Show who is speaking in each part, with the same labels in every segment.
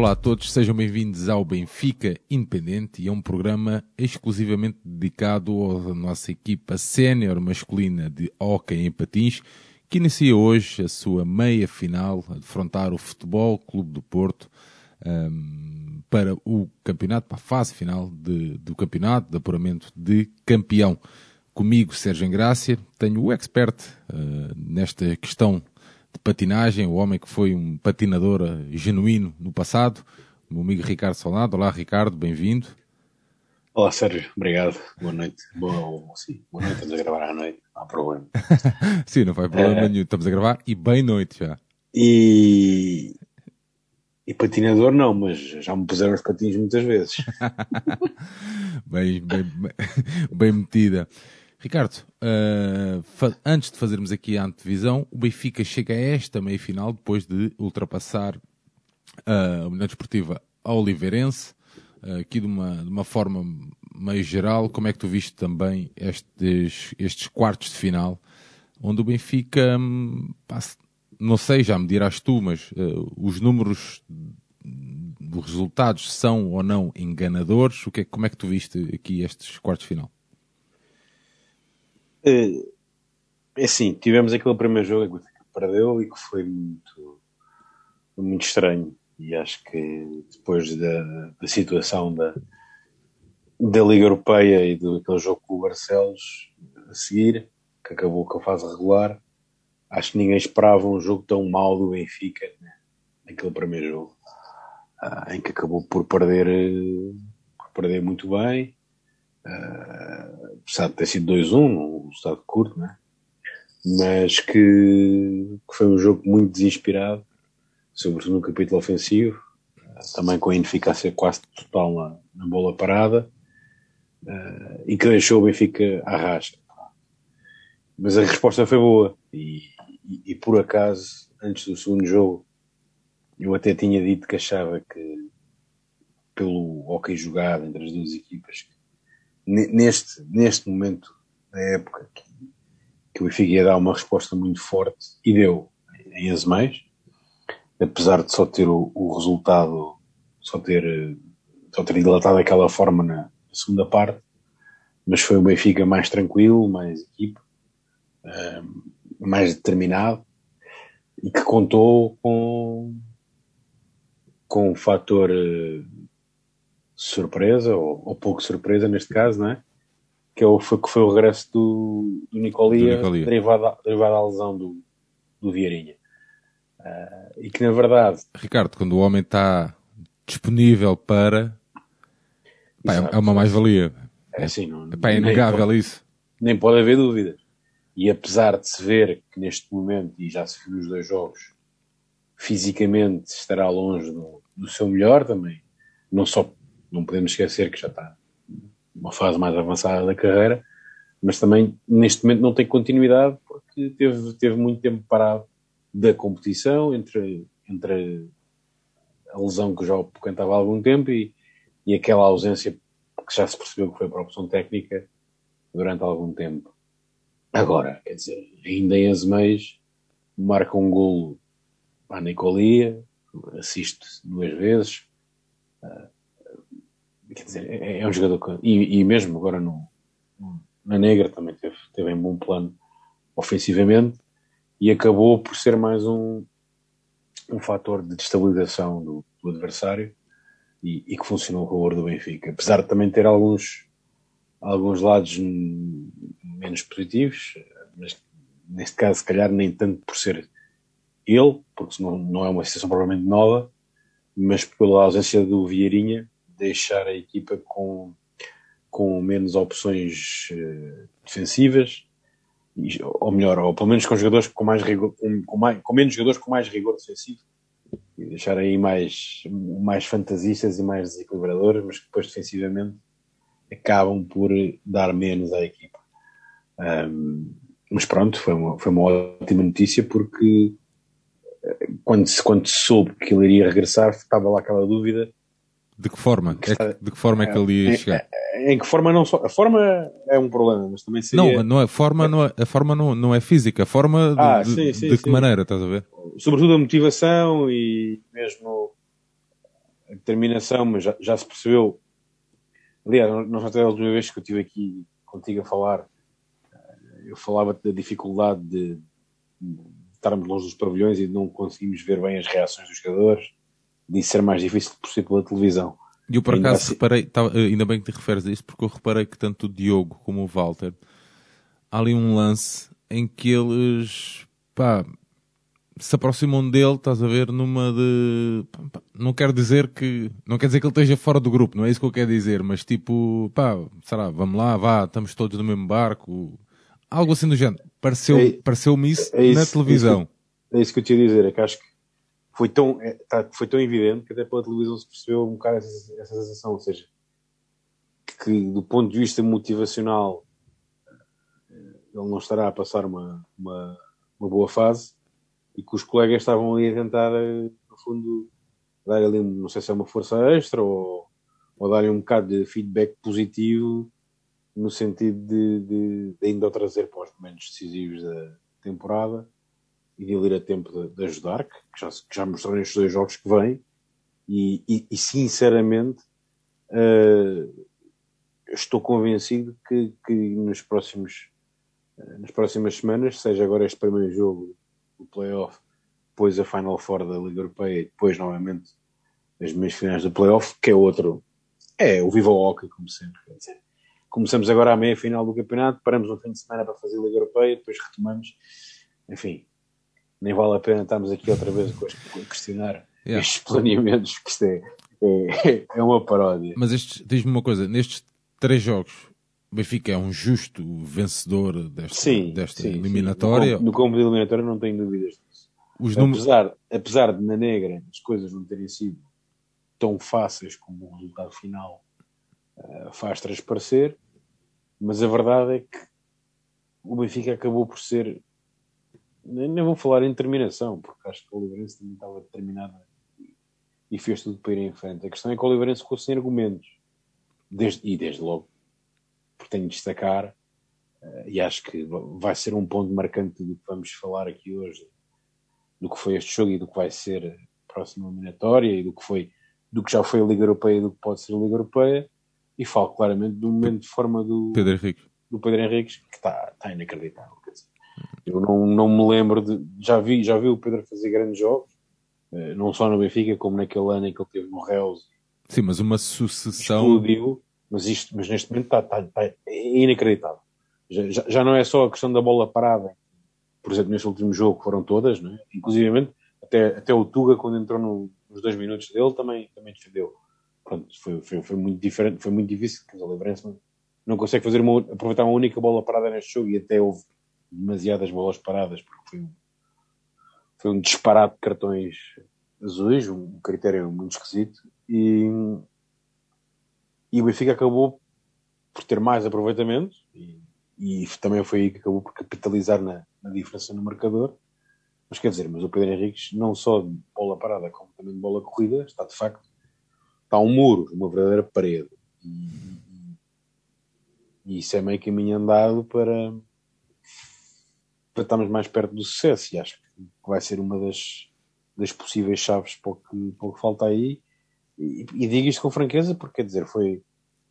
Speaker 1: Olá a todos, sejam bem-vindos ao Benfica Independente e a um programa exclusivamente dedicado à nossa equipa sénior masculina de hóquei em patins, que inicia hoje a sua meia final a defrontar o Futebol Clube do Porto um, para o campeonato, para a fase final de, do campeonato de apuramento de campeão. Comigo, Sérgio Engrácia, tenho o expert uh, nesta questão de patinagem, o homem que foi um patinador genuíno no passado, o meu amigo Ricardo Solado. Olá, Ricardo, bem-vindo.
Speaker 2: Olá, Sérgio, obrigado. Boa noite. Boa, sim, boa noite, estamos a gravar à noite, não há problema.
Speaker 1: sim, não faz problema é... nenhum, estamos a gravar e bem noite já.
Speaker 2: E... E patinador não, mas já me puseram os patins muitas vezes.
Speaker 1: bem, bem, bem metida. Ricardo, uh, antes de fazermos aqui a antevisão, o Benfica chega a esta meia-final depois de ultrapassar uh, a União Desportiva Oliveirense, uh, aqui de uma, de uma forma meio geral. Como é que tu viste também estes, estes quartos de final, onde o Benfica, um, não sei, já me dirás tu, mas os números dos resultados são ou não enganadores? O que é, como é que tu viste aqui estes quartos de final?
Speaker 2: É, é assim, tivemos aquele primeiro jogo que perdeu e que foi muito, muito estranho. E acho que depois da, da situação da, da Liga Europeia e do jogo com o Barcelos a seguir, que acabou com a fase regular, acho que ninguém esperava um jogo tão mau do Benfica né, naquele primeiro jogo, ah, em que acabou por perder, por perder muito bem, uh, apesar de ter sido 2-1, um resultado curto, né? mas que, que, foi um jogo muito desinspirado, sobretudo no capítulo ofensivo, também com a ineficácia quase total na, na bola parada, uh, e que deixou o Benfica à rasca. Mas a resposta foi boa, e, e, e por acaso, antes do segundo jogo, eu até tinha dito que achava que pelo hockey jogado entre as duas equipas, neste, neste momento da época que, que o Benfica ia dar uma resposta muito forte e deu em Azemais, apesar de só ter o, o, resultado, só ter, só ter dilatado daquela forma na segunda parte, mas foi o Benfica mais tranquilo, mais equipe, mais determinado e que contou com, com o fator surpresa, ou, ou pouco surpresa neste caso, não é? Que, é foi, que foi o regresso do, do Nicolia, do Nicolia. Derivado, derivado à lesão do, do Vieirinha. Uh, e que na verdade.
Speaker 1: Ricardo, quando o homem está disponível para. Pá, é uma mais-valia.
Speaker 2: É assim, não,
Speaker 1: pá, é inegável
Speaker 2: pode,
Speaker 1: isso.
Speaker 2: Nem pode haver dúvidas. E apesar de se ver que neste momento, e já se viu nos dois jogos, fisicamente estará longe do, do seu melhor também, não só não podemos esquecer que já está numa fase mais avançada da carreira, mas também neste momento não tem continuidade porque teve, teve muito tempo parado da competição entre, entre a lesão que já apoquentava há algum tempo e, e aquela ausência que já se percebeu que foi a opção técnica durante algum tempo. Agora, quer dizer, ainda em Azeméis marca um golo à Nicolia, assiste duas vezes, uh, quer dizer, é, é um jogador que, e, e, mesmo agora no, na Negra também teve, teve um bom plano ofensivamente e acabou por ser mais um, um fator de destabilização do, do adversário e, e, que funcionou a favor do Benfica. Apesar de também ter alguns, alguns lados menos positivos, mas neste caso, se calhar, nem tanto por ser ele, porque não, não é uma situação provavelmente nova, mas pela ausência do Vieirinha, deixar a equipa com, com menos opções uh, defensivas, ou melhor, ou pelo menos com jogadores com mais rigor, com, com, mais, com menos jogadores com mais rigor defensivo, e deixar aí mais, mais fantasistas e mais desequilibradores, mas que depois defensivamente acabam por dar menos à equipa. Um, mas pronto, foi uma, foi uma ótima notícia porque eh, quando quando se soube que ele iria regressar, estava lá aquela dúvida
Speaker 1: de que forma? Que está, é que, de que forma é, é que ele ia chegar?
Speaker 2: Em, em, que forma não só. A forma é um problema, mas também seria.
Speaker 1: Não, não é, forma, não é, a forma não, não é física, a forma de, ah, sim, sim, de que sim. maneira, estás a ver?
Speaker 2: Sobretudo a motivação e mesmo a determinação, mas já, já se percebeu. Aliás, nós até a última vez que eu estive aqui contigo a falar, eu falava da dificuldade de, de estarmos longe dos pavilhões e não conseguimos ver bem as reações dos jogadores, de ser mais difícil por ser pela televisão.
Speaker 1: E eu por acaso assim... reparei, tá, ainda bem que te referes a isso, porque eu reparei que tanto o Diogo como o Walter, há ali um lance em que eles, pá, se aproximam dele, estás a ver, numa de. Não quero dizer que. Não quer dizer que ele esteja fora do grupo, não é isso que eu quero dizer, mas tipo, pá, será, vamos lá, vá, estamos todos no mesmo barco. Algo assim do género. Pareceu-me é, pareceu isso, é isso, na televisão.
Speaker 2: É isso, que, é isso que eu te ia dizer, é que acho que foi tão, é, tá, foi tão evidente que até pela televisão se percebeu um bocado essa, essa sensação, ou seja, que do ponto de vista motivacional ele não estará a passar uma, uma, uma boa fase e que os colegas estavam ali a tentar, eh, no fundo, dar ali, não sei se é uma força extra ou, ou dar-lhe um bocado de feedback positivo no sentido de, de, de ainda o trazer para os momentos decisivos da temporada e ele a tempo de, de ajudar, que, já, que já mostrou nestes dois jogos que vêm. E, e, e sinceramente, uh, estou convencido que, que nos próximos, uh, nas próximas semanas, seja agora este primeiro jogo o playoff, depois a Final Four da Liga Europeia e depois novamente as meias finais do playoff, que é outro, é o Viva Hockey, como sempre. Começamos agora a meia final do campeonato, paramos um fim de semana para fazer a Liga Europeia, depois retomamos. Enfim, nem vale a pena estarmos aqui outra vez a questionar yeah. estes planeamentos, que isto é, é, é uma paródia.
Speaker 1: Mas diz-me uma coisa, nestes três jogos, o Benfica é um justo vencedor desta, sim, desta sim, eliminatória.
Speaker 2: Sim. No, combo de eliminatória não tenho dúvidas disso. Os apesar, apesar de na negra as coisas não terem sido tão fáceis como o resultado final uh, faz transparecer, mas a verdade é que o Benfica acabou por ser. Nem vou falar em determinação, porque acho que o Oliveirense também estava determinado e fez tudo para ir em frente. A questão é que o Oliveirense ficou sem argumentos. Desde, e desde logo porque tenho de destacar, uh, e acho que vai ser um ponto marcante do que vamos falar aqui hoje, do que foi este jogo e do que vai ser a próxima eliminatória e do que foi, do que já foi a Liga Europeia e do que pode ser a Liga Europeia, e falo claramente do momento de forma do
Speaker 1: Pedro Henrique,
Speaker 2: do Pedro Henrique que está, está inacreditável. Eu não, não me lembro de. Já vi, já vi o Pedro fazer grandes jogos, uh, não só no Benfica, como naquele ano em que ele teve no Reus.
Speaker 1: Sim, mas uma sucessão.
Speaker 2: Explodiu mas isto, mas neste momento está, está, está inacreditável. Já, já, não é só a questão da bola parada, por exemplo, neste último jogo foram todas, não é? inclusive até, até o Tuga, quando entrou no, nos dois minutos dele, também, também defendeu. Pronto, foi, foi, foi muito diferente, foi muito difícil, porque o não, não consegue fazer uma, aproveitar uma única bola parada neste jogo e até houve demasiadas bolas paradas, porque foi um, foi um disparate de cartões azuis, um critério muito esquisito, e, e o Benfica acabou por ter mais aproveitamento e, e também foi aí que acabou por capitalizar na, na, diferença no marcador. Mas quer dizer, mas o Pedro Henriques, não só de bola parada, como também de bola corrida, está de facto, está um muro, uma verdadeira parede. E, e isso é meio caminho andado para, para estarmos mais perto do sucesso. E acho que vai ser uma das, das possíveis chaves para o que, para o que falta aí e, e digo isto com franqueza porque, quer dizer, foi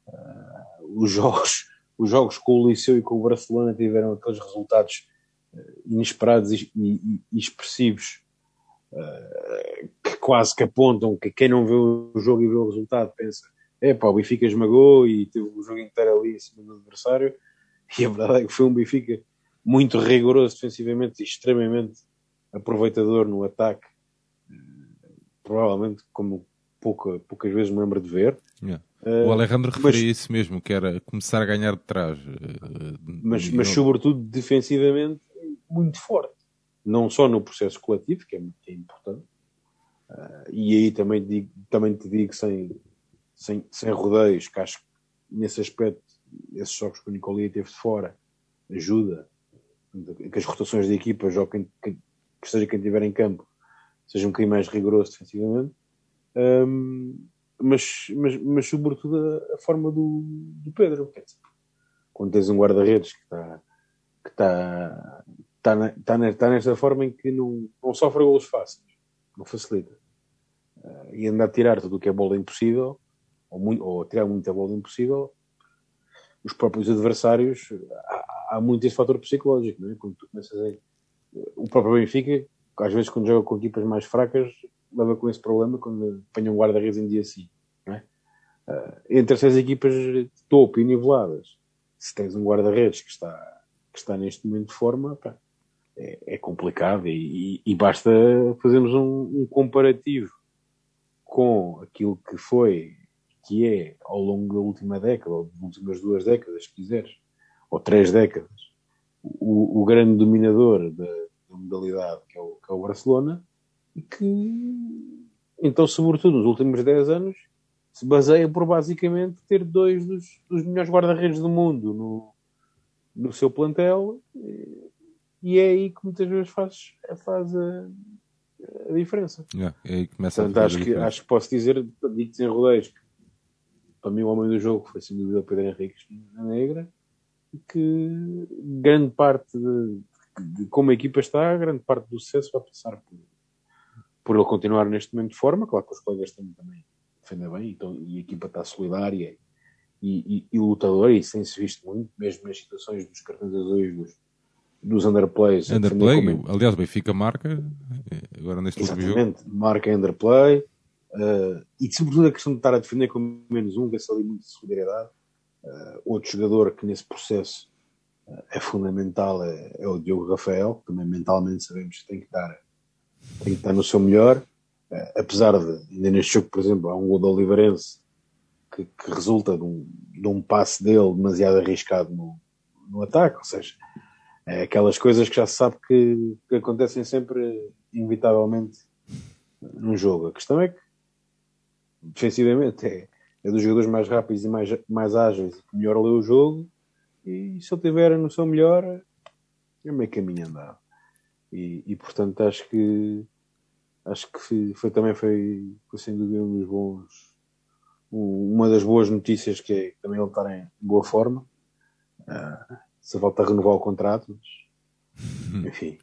Speaker 2: uh, os jogos os jogos com o Liceu e com o Barcelona tiveram aqueles resultados uh, inesperados e, e, e expressivos uh, que quase que apontam que quem não vê o jogo e vê o resultado pensa é pá, o Benfica esmagou e teve o jogo inteiro ali em cima do adversário e a verdade é que foi um Benfica muito rigoroso defensivamente e extremamente aproveitador no ataque provavelmente como pouca, poucas vezes me lembro de ver.
Speaker 1: Yeah. Uh, o Alejandro mas, referia isso mesmo, que era começar a ganhar de trás. Uh,
Speaker 2: mas, mas sobretudo defensivamente muito forte. Não só no processo coletivo, que é, que é importante, uh, e aí também, digo, também te digo sem, sem, sem rodeios, que acho que nesse aspecto, esses jogos que o Nicolia teve de fora, ajuda que as rotações de equipa, joguem, que, que seja quem estiver em campo, seja um bocadinho mais rigoroso defensivamente. Um, mas, mas, mas sobretudo a, a forma do, do Pedro. Quando tens um guarda-redes que está que está está, está, está nesta forma em que não, não sofre golos fáceis, não facilita. uh, e andar a tirar tudo o que é bola impossível, ou, muito, ou tirar muita bola impossível, os próprios adversários, há muito esse fator psicológico, não é? Quando tu começas a. O próprio Benfica, às vezes, quando joga com equipas mais fracas, leva com esse problema quando apanha um guarda-redes em dia assim, não é? Uh, entre essas equipas de topo e niveladas, se tens um guarda-redes que está, que está neste momento de forma, pá, é, é, complicado e, e, e, basta fazermos um, um, comparativo com aquilo que foi, que é ao longo da última década, ou das últimas duas décadas, se quiseres, ou três décadas, o, o grande dominador da, da modalidade que é, o, que é o Barcelona, e que, então, sobretudo nos últimos 10 anos, se baseia por basicamente ter dois dos, dos melhores guarda-redes do mundo no, no seu plantel e é aí que muitas vezes faz, faz a, a diferença.
Speaker 1: Yeah, é aí que começa
Speaker 2: Portanto,
Speaker 1: a
Speaker 2: acho, que, acho que posso dizer, digo sem rodeios, que para mim o homem do jogo foi sem dúvida o Pedro Henrique na Negra que grande parte de, de, como a equipa está, grande parte do sucesso vai passar por, por ele continuar neste momento de forma, claro que os colegas também, também defendem bem então, e a equipa está solidária e, e, e lutadora e tem-se visto muito, mesmo nas situações dos cartões azuis dos, dos underplays.
Speaker 1: Underplay, como... aliás, o Benfica marca agora neste
Speaker 2: Exatamente, último jogo. marca underplay uh, e sobretudo a questão de estar a defender com menos um, vê-se ali muito de solidariedade. Uh, outro jogador que nesse processo uh, é fundamental é, é, o Diogo Rafael, também mentalmente sabemos que tem que estar, tem que estar no seu melhor. apesar de, ainda neste jogo, por exemplo, há um gol do Oliveirense que, que, resulta de um, de um passe dele demasiado arriscado no, no ataque, ou seja, é aquelas coisas que já se sabe que, que acontecem sempre, inevitavelmente, num jogo. A questão é que, defensivamente, é, é dos jogadores mais rápidos e mais, mais ágeis que melhor lê o jogo. E se ele tiver no seu melhor, é meio caminho andado. E, e portanto, acho que acho que foi, foi também foi, foi, sem dúvida um dos bons uma das boas notícias que é também ele estar em boa forma uh, se volta a renovar o contrato, mas, enfim,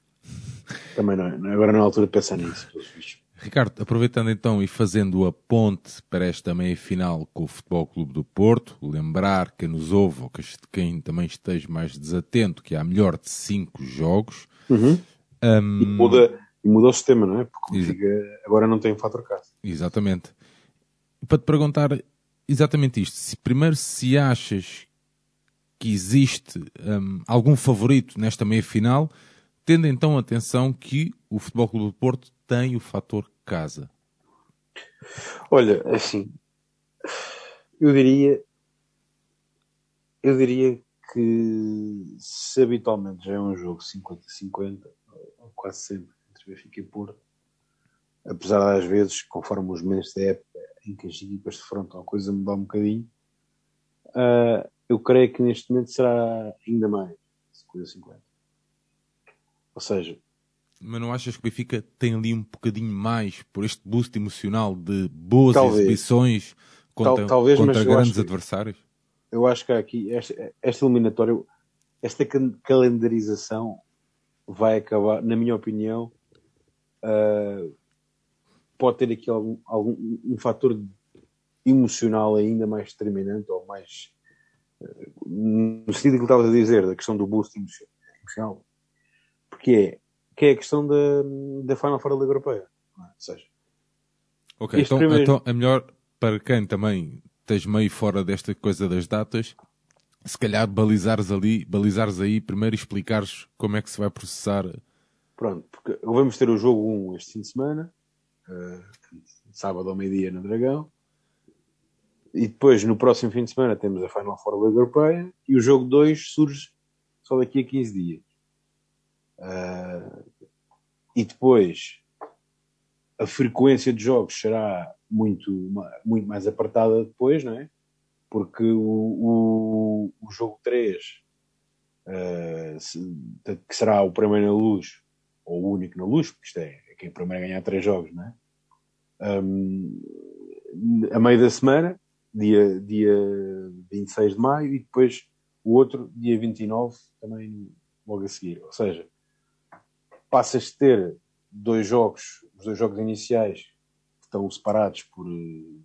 Speaker 2: também não é, agora não é a altura de pensar nisso.
Speaker 1: Ricardo, aproveitando então e fazendo a ponte para esta meia-final com o Futebol Clube do Porto, lembrar que nos ouve, ou que quem também esteja mais desatento, que há melhor de cinco jogos.
Speaker 2: Uhum. Um... E, muda, muda o sistema, não é? Porque fica, agora não tem um fator caso.
Speaker 1: Exatamente. Para te perguntar exatamente isto, se, primeiro se achas que existe um, algum favorito nesta meia-final, tendo então atenção que o Futebol Clube do Porto tem o fator casa?
Speaker 2: Olha, assim, eu diria, eu diria que se habitualmente já é um jogo 50-50, quase sempre, entre Benfica e Porto, apesar das vezes, conforme os meses da época em que as equipas se defrontam, a coisa mudar um bocadinho, uh, eu creio que neste momento será ainda mais 50-50. Ou seja.
Speaker 1: Mas não achas que o Benfica tem ali um bocadinho mais por este boost emocional de boas talvez. exibições contra, Tal, talvez, contra grandes adversários?
Speaker 2: Eu acho que aqui esta, esta eliminatória, esta calendarização vai acabar, na minha opinião, uh, pode ter aqui algum, algum um fator emocional ainda mais determinante ou mais no sentido que estavas a dizer, da questão do boost emocional, porque é, que é a questão da, da Final Four da Liga Europeia. É? Ou seja,
Speaker 1: ok, então, primeiro... então é melhor para quem também esteja meio fora desta coisa das datas, se calhar balizares ali, balizares aí, primeiro explicares como é que se vai processar.
Speaker 2: Pronto, porque vamos ter o jogo 1 este fim de semana, uh, sábado ao meio-dia no Dragão, e depois, no próximo fim de semana, temos a Final Four da Liga Europeia e o jogo 2 surge só daqui a 15 dias. Uh, e depois, a frequência de jogos será muito, muito mais apertada depois, não é? Porque o, o, o jogo 3, uh, ah, se, que será o primeiro na luz, ou o único na luz, porque isto é, é quem primeiro a ganhar 3 jogos, não é? Um, a meio da semana, dia, dia 26 de maio, e depois o outro, dia 29, também logo a seguir. Ou seja, passas de ter dois jogos, os dois jogos iniciais, que estão separados por uh,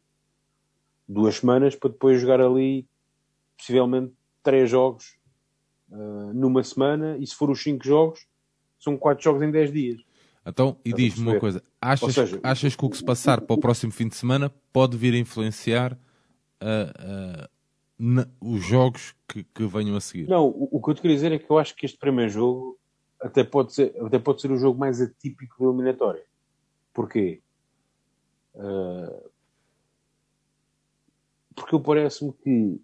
Speaker 2: duas semanas para depois jogar ali possivelmente três jogos uh, numa semana e se for os cinco jogos são quatro jogos em dez dias.
Speaker 1: Então, e diz-me uma coisa, achas, seja, achas que o que se passar para o próximo fim de semana pode vir a influenciar uh, na, os jogos que, que, venham a seguir?
Speaker 2: Não, o, o, que eu te queria dizer é que eu acho que este primeiro jogo até pode ser, até pode ser o jogo mais atípico da eliminatória. Porquê? Uh, porque parece-me que,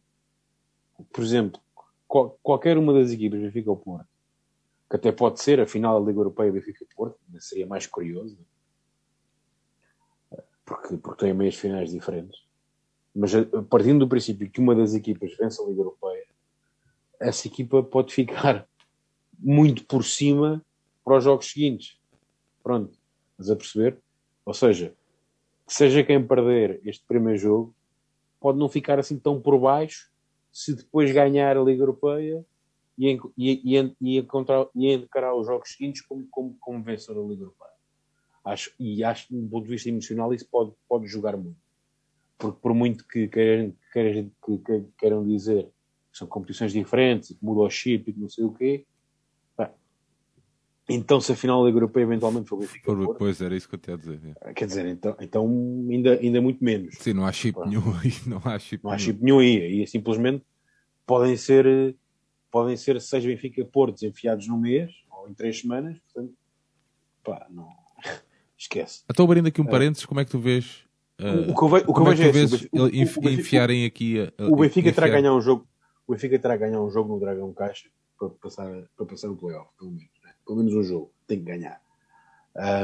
Speaker 2: por exemplo, qual, qualquer uma das equipas, Benfica ou Porto, que até pode ser a final da Liga Europeia Benfica-Porto, seria mais curioso, porque, porque tem meias finais diferentes. Mas partindo do princípio que uma das equipas vence a Liga Europeia, essa equipa pode ficar muito por cima para os jogos seguintes. Pronto, estás a perceber? Ou seja, seja quem perder este primeiro jogo, pode não ficar assim tão por baixo se depois ganhar a Liga Europeia e, e, e, e, encontrar, e encarar os jogos seguintes como, como, como vencedor da Liga Europeia. Acho, e acho que, do ponto de vista emocional, isso pode, pode jogar muito. Porque, por muito que queiram, que, que, queiram dizer que são competições diferentes, que muda o chip e que não sei o quê, então, se a final da Liga Europeia eventualmente for Benfica.
Speaker 1: Por, pois era isso que eu tinha a dizer.
Speaker 2: É. Quer dizer, então, então ainda, muito menos.
Speaker 1: Sim, não há chip nenhum aí. Não há chip,
Speaker 2: não há chip nenhum aí. Aí simplesmente podem ser podem ser seis Benfica Portos enfiados num mês ou em três semanas, portanto, pá, não. Esquece.
Speaker 1: Estou abrindo aqui um é. parênteses, como é que tu vês.
Speaker 2: Uh, o que eu, ve, o que eu vejo é,
Speaker 1: vês o, o, o, enfiarem aqui. A,
Speaker 2: o Benfica terá ganhar um jogo. O Benfica terá ganhar um jogo no Dragão Caixa para passar, para passar o playoff, pelo menos. Pelo menos um jogo. Tem que ganhar.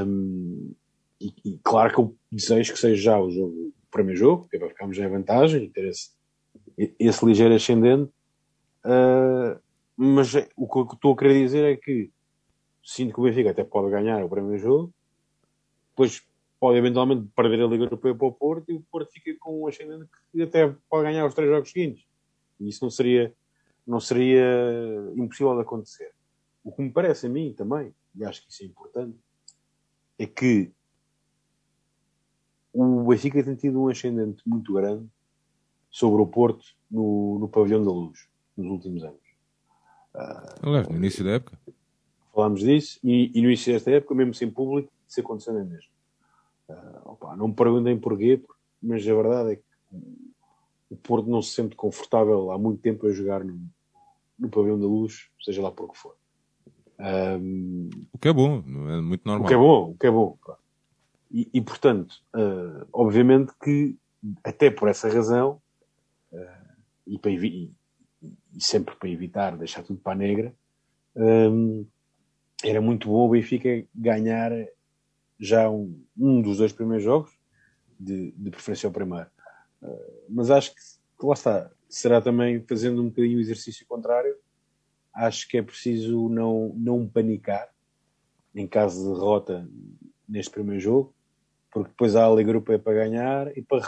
Speaker 2: Um, e, e, claro que eu desejo que seja já o jogo, o primeiro jogo, que é para ficarmos em vantagem e ter esse, esse ligeiro ascendente Uh, mas o que eu estou a querer dizer é que sinto que o Benfica até pode ganhar o primeiro jogo, depois pode eventualmente perder a Liga Europeia para o Porto e o Porto fica com um ascendente que até pode ganhar os três jogos seguintes. E isso não seria, não seria impossível de acontecer. O que me parece a mim também, e acho que isso é importante, é que o Benfica tem tido um ascendente muito grande sobre o Porto no, no pavilhão da luz nos últimos anos.
Speaker 1: Aliás, no início da época.
Speaker 2: Falámos disso e, e, no início desta época, mesmo sem público, isso aconteceu nem mesmo. Uh, opa, não me perguntem porquê, mas a verdade é que o Porto não se sente confortável há muito tempo a jogar no, no pavilhão da luz, seja lá por que for. Um,
Speaker 1: o que é bom, é muito normal.
Speaker 2: O que é bom, o que é bom. E, e, portanto, uh, obviamente que, até por essa razão, uh, e, para, e, e sempre para evitar deixar tudo para a negra, um, era muito bom o Benfica ganhar já um, um dos dois primeiros jogos, de, de preferência ao primeiro. Uh, mas acho que, lá está, será também fazendo um bocadinho o exercício contrário. Acho que é preciso não, não panicar em caso de derrota neste primeiro jogo, porque depois há a Liga Europeia para ganhar e para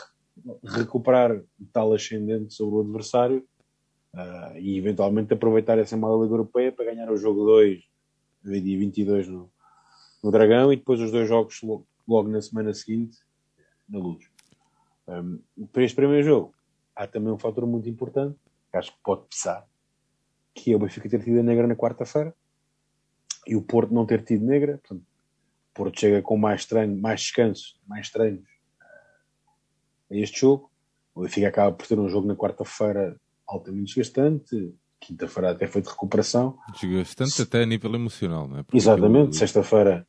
Speaker 2: recuperar tal ascendente sobre o adversário uh, e eventualmente aproveitar essa mala Liga Europeia para ganhar o jogo 2, dia 22 no, no Dragão e depois os dois jogos logo, logo na semana seguinte na Luz. Um, para este primeiro jogo há também um fator muito importante que acho que pode pesar que é o Benfica ter tido a negra na quarta-feira e o Porto não ter tido negra, portanto, o Porto chega com mais treino, mais descanso, mais treinos uh, a este jogo. O Benfica acaba por ter um jogo na quarta-feira altamente desgastante. Quinta-feira até foi de recuperação.
Speaker 1: Desgastante até a nível emocional, não é?
Speaker 2: Porque Exatamente. Eu... Sexta-feira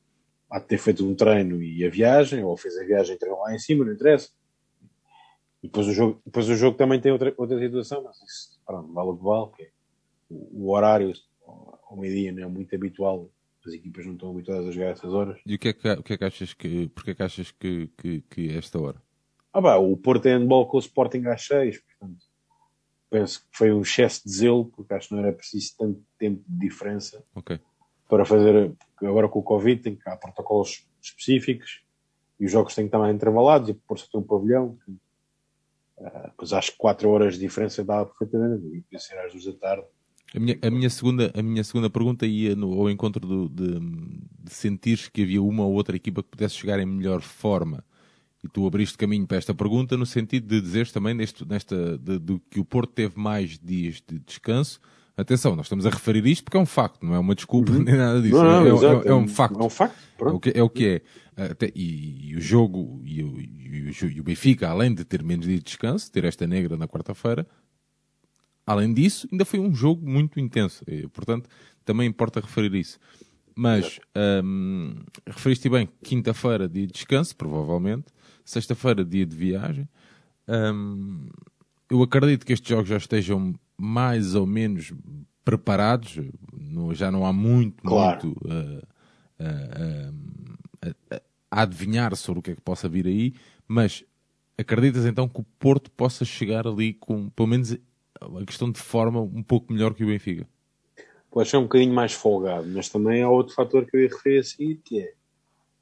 Speaker 2: há de ter feito um treino e a viagem, ou fez a viagem e treinou lá em cima, não interessa. E depois o jogo, depois o jogo também tem outra, outra situação, mas isso, pronto, vale o que vale, é o, o horário ao meio-dia não é muito habitual, as equipas não estão habituadas a jogar essas horas.
Speaker 1: E o que é que, o que, é que achas que, porque é que achas que, que, que é esta hora?
Speaker 2: Ah, bah, o Porto é handball com o Sporting às 6, portanto, penso que foi um excesso de zelo, porque acho que não era preciso tanto tempo de diferença
Speaker 1: okay.
Speaker 2: para fazer. Agora com o Covid tem que há protocolos específicos e os jogos têm que estar mais intervalados e por-se ter um pavilhão. Uh, pois acho que 4 horas de diferença dá perfeitamente, e podia ser às 2 da tarde.
Speaker 1: A minha, a minha, segunda, a minha segunda pergunta ia no, ao encontro do, de, de sentir que havia uma ou outra equipa que pudesse chegar em melhor forma. E tu abriste caminho para esta pergunta no sentido de dizeres também neste, nesta, de, de, que o Porto teve mais dias de descanso. Atenção, nós estamos a referir isto porque é um facto, não é uma desculpa uhum. nem nada disso.
Speaker 2: Não, não,
Speaker 1: é,
Speaker 2: é,
Speaker 1: é, é, um facto.
Speaker 2: É um facto.
Speaker 1: É o, que, é o que é. Até, e, e, o jogo, e o, e, o, e o Benfica, além de ter menos dias de descanso, ter esta negra na quarta-feira, além disso, ainda foi um jogo muito intenso. E, portanto, também importa referir isso. Mas um, referiste bem, quinta-feira, dia de descanso, provavelmente. Sexta-feira, dia de viagem. Um, eu acredito que estes jogos já estejam mais ou menos preparados. No, já não há muito,
Speaker 2: claro.
Speaker 1: muito uh, uh, uh, a adivinhar sobre o que é que possa vir aí. Mas acreditas então que o Porto possa chegar ali com, pelo menos, a questão de forma um pouco melhor que o Benfica?
Speaker 2: pode ser um bocadinho mais folgado, mas também há outro fator que eu ia referir a seguir, que é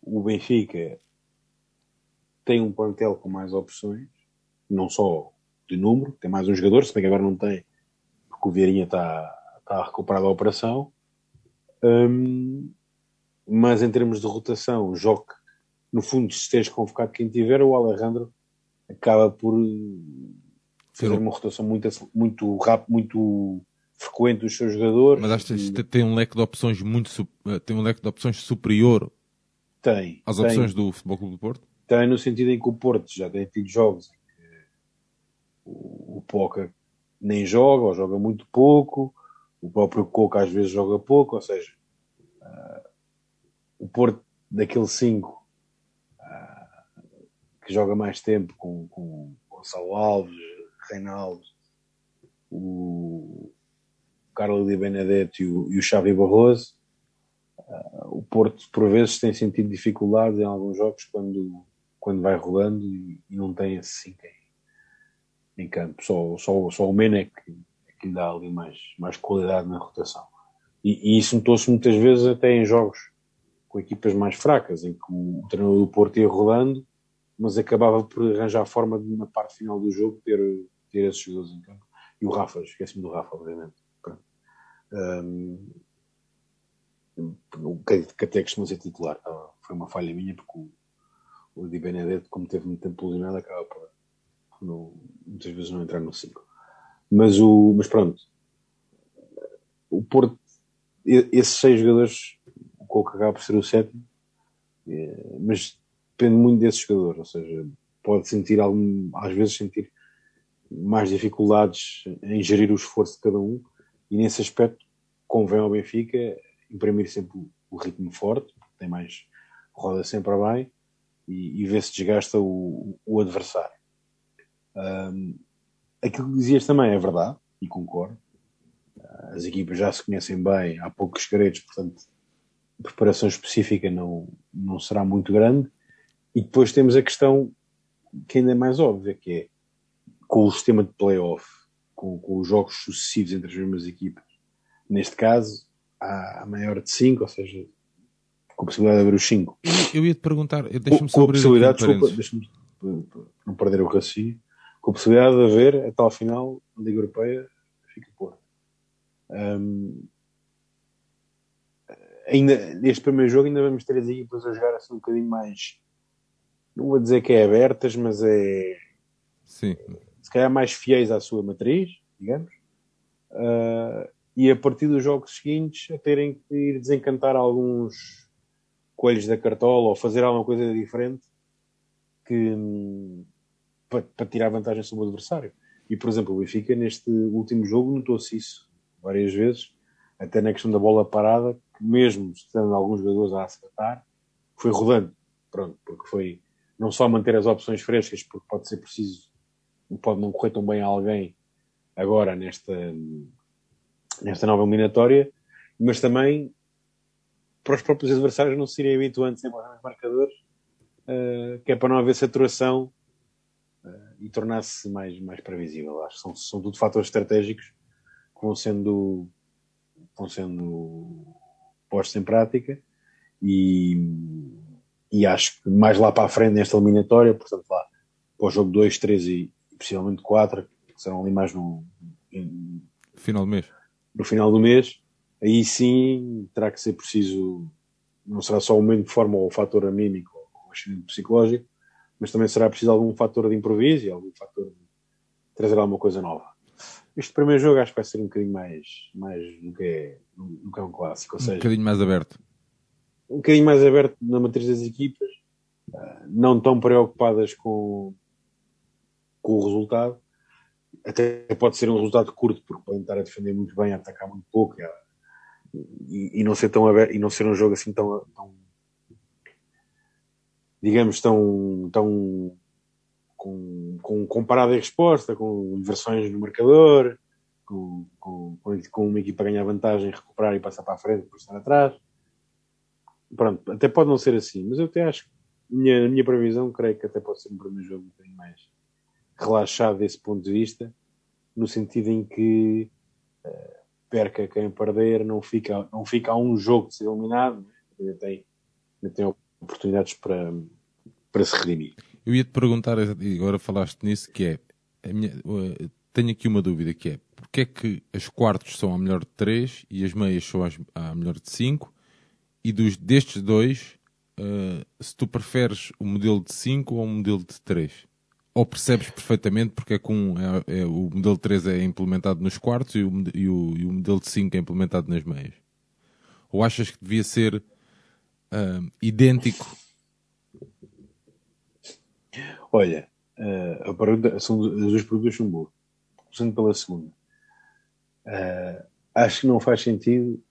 Speaker 2: o Benfica tem um plantel com mais opções, não só de número, tem mais um jogador, se bem que agora não tem, porque o Vieirinha está, está a recuperar da operação, um, mas em termos de rotação, jogo, no fundo, se esteja convocado quem tiver, o Alejandro acaba por fazer uma rotação muito, muito rápido, muito frequente dos seus jogadores.
Speaker 1: Mas acho que tem um leque de opções muito eh, tem um leque de opções superior
Speaker 2: tem,
Speaker 1: às
Speaker 2: tem,
Speaker 1: opções do Futebol Clube do Porto?
Speaker 2: Tem no sentido em que o Porto já tem tido jogos em que o, o Poca nem joga ou joga muito pouco, o próprio Coca às vezes joga pouco, ou seja, uh, o Porto daquele 5 uh, ah, que joga mais tempo com, com Gonçalo Alves, Reinaldo, o, Carlos Di Benedetto e o, e o Xavi Barroso, uh, o Porto por vezes tem sentido dificuldades em alguns jogos quando, quando vai rodando e, e não tem esse 5 em, em, campo. Só, só, só o Mena é que, é que lhe dá ali mais, mais qualidade na rotação. E, e isso notou-se muitas vezes até em jogos com equipas mais fracas, em que o, o treinador do Porto ia rodando, mas acabava por arranjar a forma de, na parte final do jogo, ter, ter esses jogadores em campo. E o Rafa, esqueci-me do Rafa, obviamente. Um, que até costuma ser titular. Tá? Foi uma falha minha, porque o, o Di Benedetto, como teve muito tempo lesionado, acaba por muitas vezes não entrar no 5. Mas, o, mas pronto, o Porto, esses seis jogadores, o Coco acaba por ser o sétimo, é, mas depende muito desses jogadores, ou seja, pode sentir algum, às vezes sentir mais dificuldades em gerir o esforço de cada um, e nesse aspecto convém ao Benfica imprimir sempre o ritmo forte, tem mais roda sempre a bem e, e vê se desgasta o, o adversário. Um, aquilo que dizias também é verdade e concordo. As equipas já se conhecem bem, há poucos segredos, portanto, a preparação específica não, não será muito grande. E depois temos a questão que ainda é mais óbvia, que é com o sistema de playoff, com, com os jogos sucessivos entre as mesmas equipas, Neste caso, há maior de 5, ou seja, com a possibilidade de haver os 5.
Speaker 1: Eu ia te perguntar, deixa-me
Speaker 2: com, com a possibilidade, desculpa, deixa-me não perder o raciocínio, com a possibilidade de haver, até ao final, a Liga Europeia fica por. Um, ainda, neste primeiro jogo ainda vamos ter as equipas a jogar assim um bocadinho mais, não vou dizer que é abertas, mas é
Speaker 1: Sim.
Speaker 2: Se calhar mais fiéis à sua matriz, digamos. Uh, e a partir dos jogos seguintes a terem que ir desencantar alguns coelhos da cartola ou fazer alguma coisa diferente que para, para tirar vantagem sobre o adversário. E, por exemplo, o Benfica, neste último jogo, notou-se isso várias vezes, até na questão da bola parada, que mesmo estando alguns jogadores a acertar, foi rodando. Pronto, porque foi não só manter as opções frescas, porque pode ser preciso, pode não correr tão bem a alguém agora nesta, nesta nova eliminatória, mas também para os próprios adversários não se irem habituando sempre aos marcadores, uh, que é para não haver saturação uh, e tornar-se mais, mais previsível. Acho que são, são tudo fatores estratégicos que vão sendo, vão sendo postos em prática e, e acho que mais lá para a frente nesta eliminatória, portanto lá para o jogo 2, 3 e, e possivelmente 4, que serão ali mais no,
Speaker 1: final do mês
Speaker 2: no final do mês, aí sim terá que ser preciso, não será só o momento de forma ou o fator anímico ou o ascendente psicológico, mas também será preciso algum fator de improviso e algum fator de trazer alguma coisa nova. Este primeiro jogo acho que vai ser um bocadinho mais, mais do, que é, do que é um clássico. Ou
Speaker 1: Um
Speaker 2: seja,
Speaker 1: bocadinho mais aberto.
Speaker 2: um bocadinho mais aberto na matriz das equipas, ah, não tão preocupadas com, com o resultado. Até pode ser um resultado curto, porque podem estar a defender muito bem, a atacar muito pouco e, e- não ser tão aberto, e não ser um jogo assim tão, tão digamos, tão, tão com, com, com parada e resposta, com inversões no marcador, com, com, com uma equipa ganhar vantagem, recuperar e passar para a frente, depois estar atrás pronto, até pode não ser assim, mas eu até acho minha, minha previsão, creio que até pode ser um primeiro jogo um bocadinho mais relaxado desse ponto de vista, no sentido em que eh, perca quem perder, não fica, não fica a um jogo de ser eliminado, ainda tem, ainda tem oportunidades para, para se redimir.
Speaker 1: Eu ia te perguntar, e agora falaste nisso, que é. minha- uh, tenho aqui uma dúvida que é porque é que as quartos são a melhor de 3 e as meias são as- a melhor de 5 e dos, destes dois, uh, se tu preferes o modelo de 5 ou o modelo de 3? Ou percebes perfeitamente porque é que é, é- o modelo de 3 é implementado nos quartos e o, e o- e o modelo de 5 é implementado nas meias? Ou achas que devia ser uh, idêntico?
Speaker 2: Olha, eh, a pergunta, são, as duas perguntas são boas. Começando pela segunda. Eh, acho que não faz sentido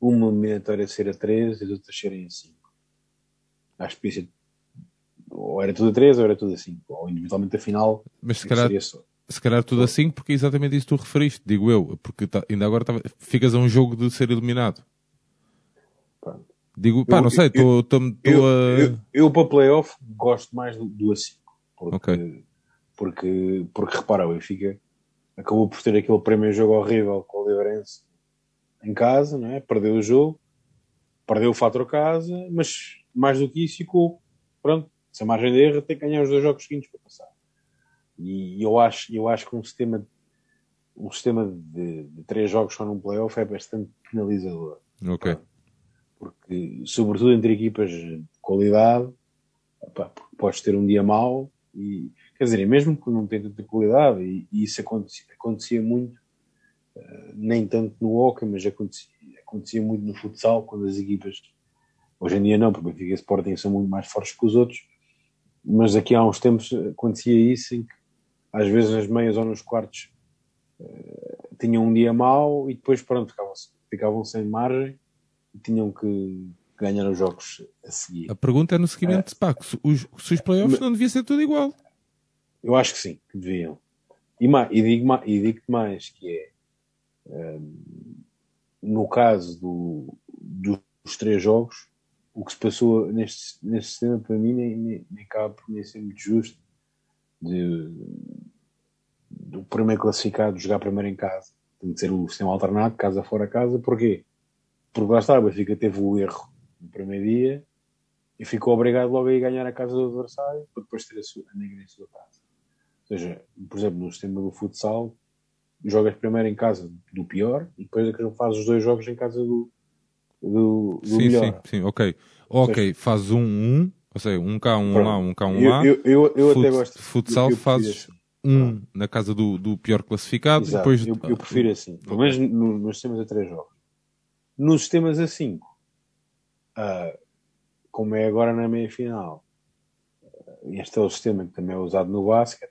Speaker 2: uma eliminatória ser a 3 e as outras serem a 5. Acho que ser ou era tudo a 3 ou era tudo a 5. Ou individualmente a final
Speaker 1: Mas se calhar
Speaker 2: seria só.
Speaker 1: Se calhar tudo assim, porque é exatamente isso que tu referiste, digo eu, porque tá- ainda agora tava- ficas a um jogo de ser eliminado.
Speaker 2: Pronto.
Speaker 1: Digo, pá,
Speaker 2: Eu-
Speaker 1: não sei, estou
Speaker 2: Eu,
Speaker 1: a.
Speaker 2: eu, eu, para playoff gosto mais do, do a 5. Porque,
Speaker 1: Ok.
Speaker 2: porque, porque repara, o Benfica acabou por ter aquele primeiro jogo horrível com o Livrense em casa, não é? perdeu o jogo, perdeu o fator casa, mas mais do que isso ficou, pronto, sem margem de erro, tem que ganhar os dois jogos seguintes para passar. E eu acho, eu acho que um sistema, um sistema de, de três jogos só num playoff é bastante penalizador
Speaker 1: Ok.
Speaker 2: porque sobretudo entre equipas de qualidade opá, podes ter um dia mau e quer dizer, mesmo que não tenha tanta qualidade e, e isso acontecia, acontecia muito eh, nem tanto no hockey mas acontecia, acontecia muito no futsal quando as equipas hoje em dia não, porque o Benfica e Sporting são muito mais fortes que os outros mas aqui há uns tempos acontecia isso em que às vezes nas meias ou nos quartos eh, tinham um dia mau e depois pronto, ficavam, ficavam sem margem e tinham que ganhar os jogos a seguir.
Speaker 1: A pergunta é no seguimento de pá, se os, se os playoffs não devia ser tudo igual.
Speaker 2: Eu acho que sim, que deviam. E, e digo, digo-te mais, que é hum, no caso do- dos três jogos, o que se passou neste, neste sistema para mim nem, nem, nem acaba por nem ser muito justo de, do primeiro classificado jogar primeiro em casa. Tem de ser o sistema alternado, casa fora casa. Porquê? Porque lá está, o Benfica teve o erro no primeiro dia e ficou obrigado logo a ir ganhar a casa do adversário para depois ter a, sua, a negra em sua casa. Ou seja, por exemplo, no sistema do futsal, jogas primeiro em casa do pior e depois é que fazes os dois jogos em casa do, do, do
Speaker 1: Sim,
Speaker 2: melhor.
Speaker 1: sim, sim, ok. Ok, faz um, um, ou seja, um cá, um
Speaker 2: Pronto.
Speaker 1: lá, um cá, um
Speaker 2: Eu,
Speaker 1: lá.
Speaker 2: eu, eu, eu
Speaker 1: Fut-
Speaker 2: até gosto.
Speaker 1: futsal fazes um na casa do, do pior classificado
Speaker 2: Exato,
Speaker 1: depois.
Speaker 2: eu, eu prefiro assim. Pelo menos no- nos sistemas a três jogos. Nos sistemas a cinco, ah, como é agora na meia final, ah, este é o sistema que também é usado no basquete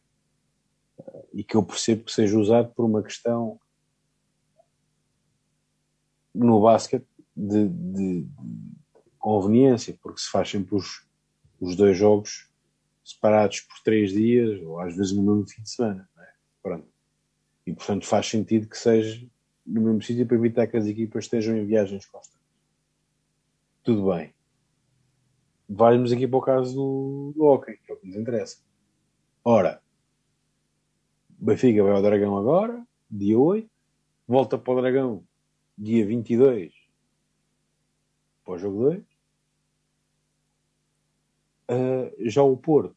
Speaker 2: ah, e que eu percebo que seja usado por uma questão no basquete de, de- conveniência, porque se faz sempre os, os dois jogos separados por três dias, ou às vezes no mesmo fim de semana. é? Pronto. E portanto faz sentido que seja no mesmo sítio para evitar que as equipas estejam em viagens constantes. Tudo bem. Vamos aqui para o caso do, do hockey, que é o que nos interessa. Ora, Benfica vai ao Dragão agora, dia 8, volta para o Dragão dia 22 para o jogo 2. Ah, já o Porto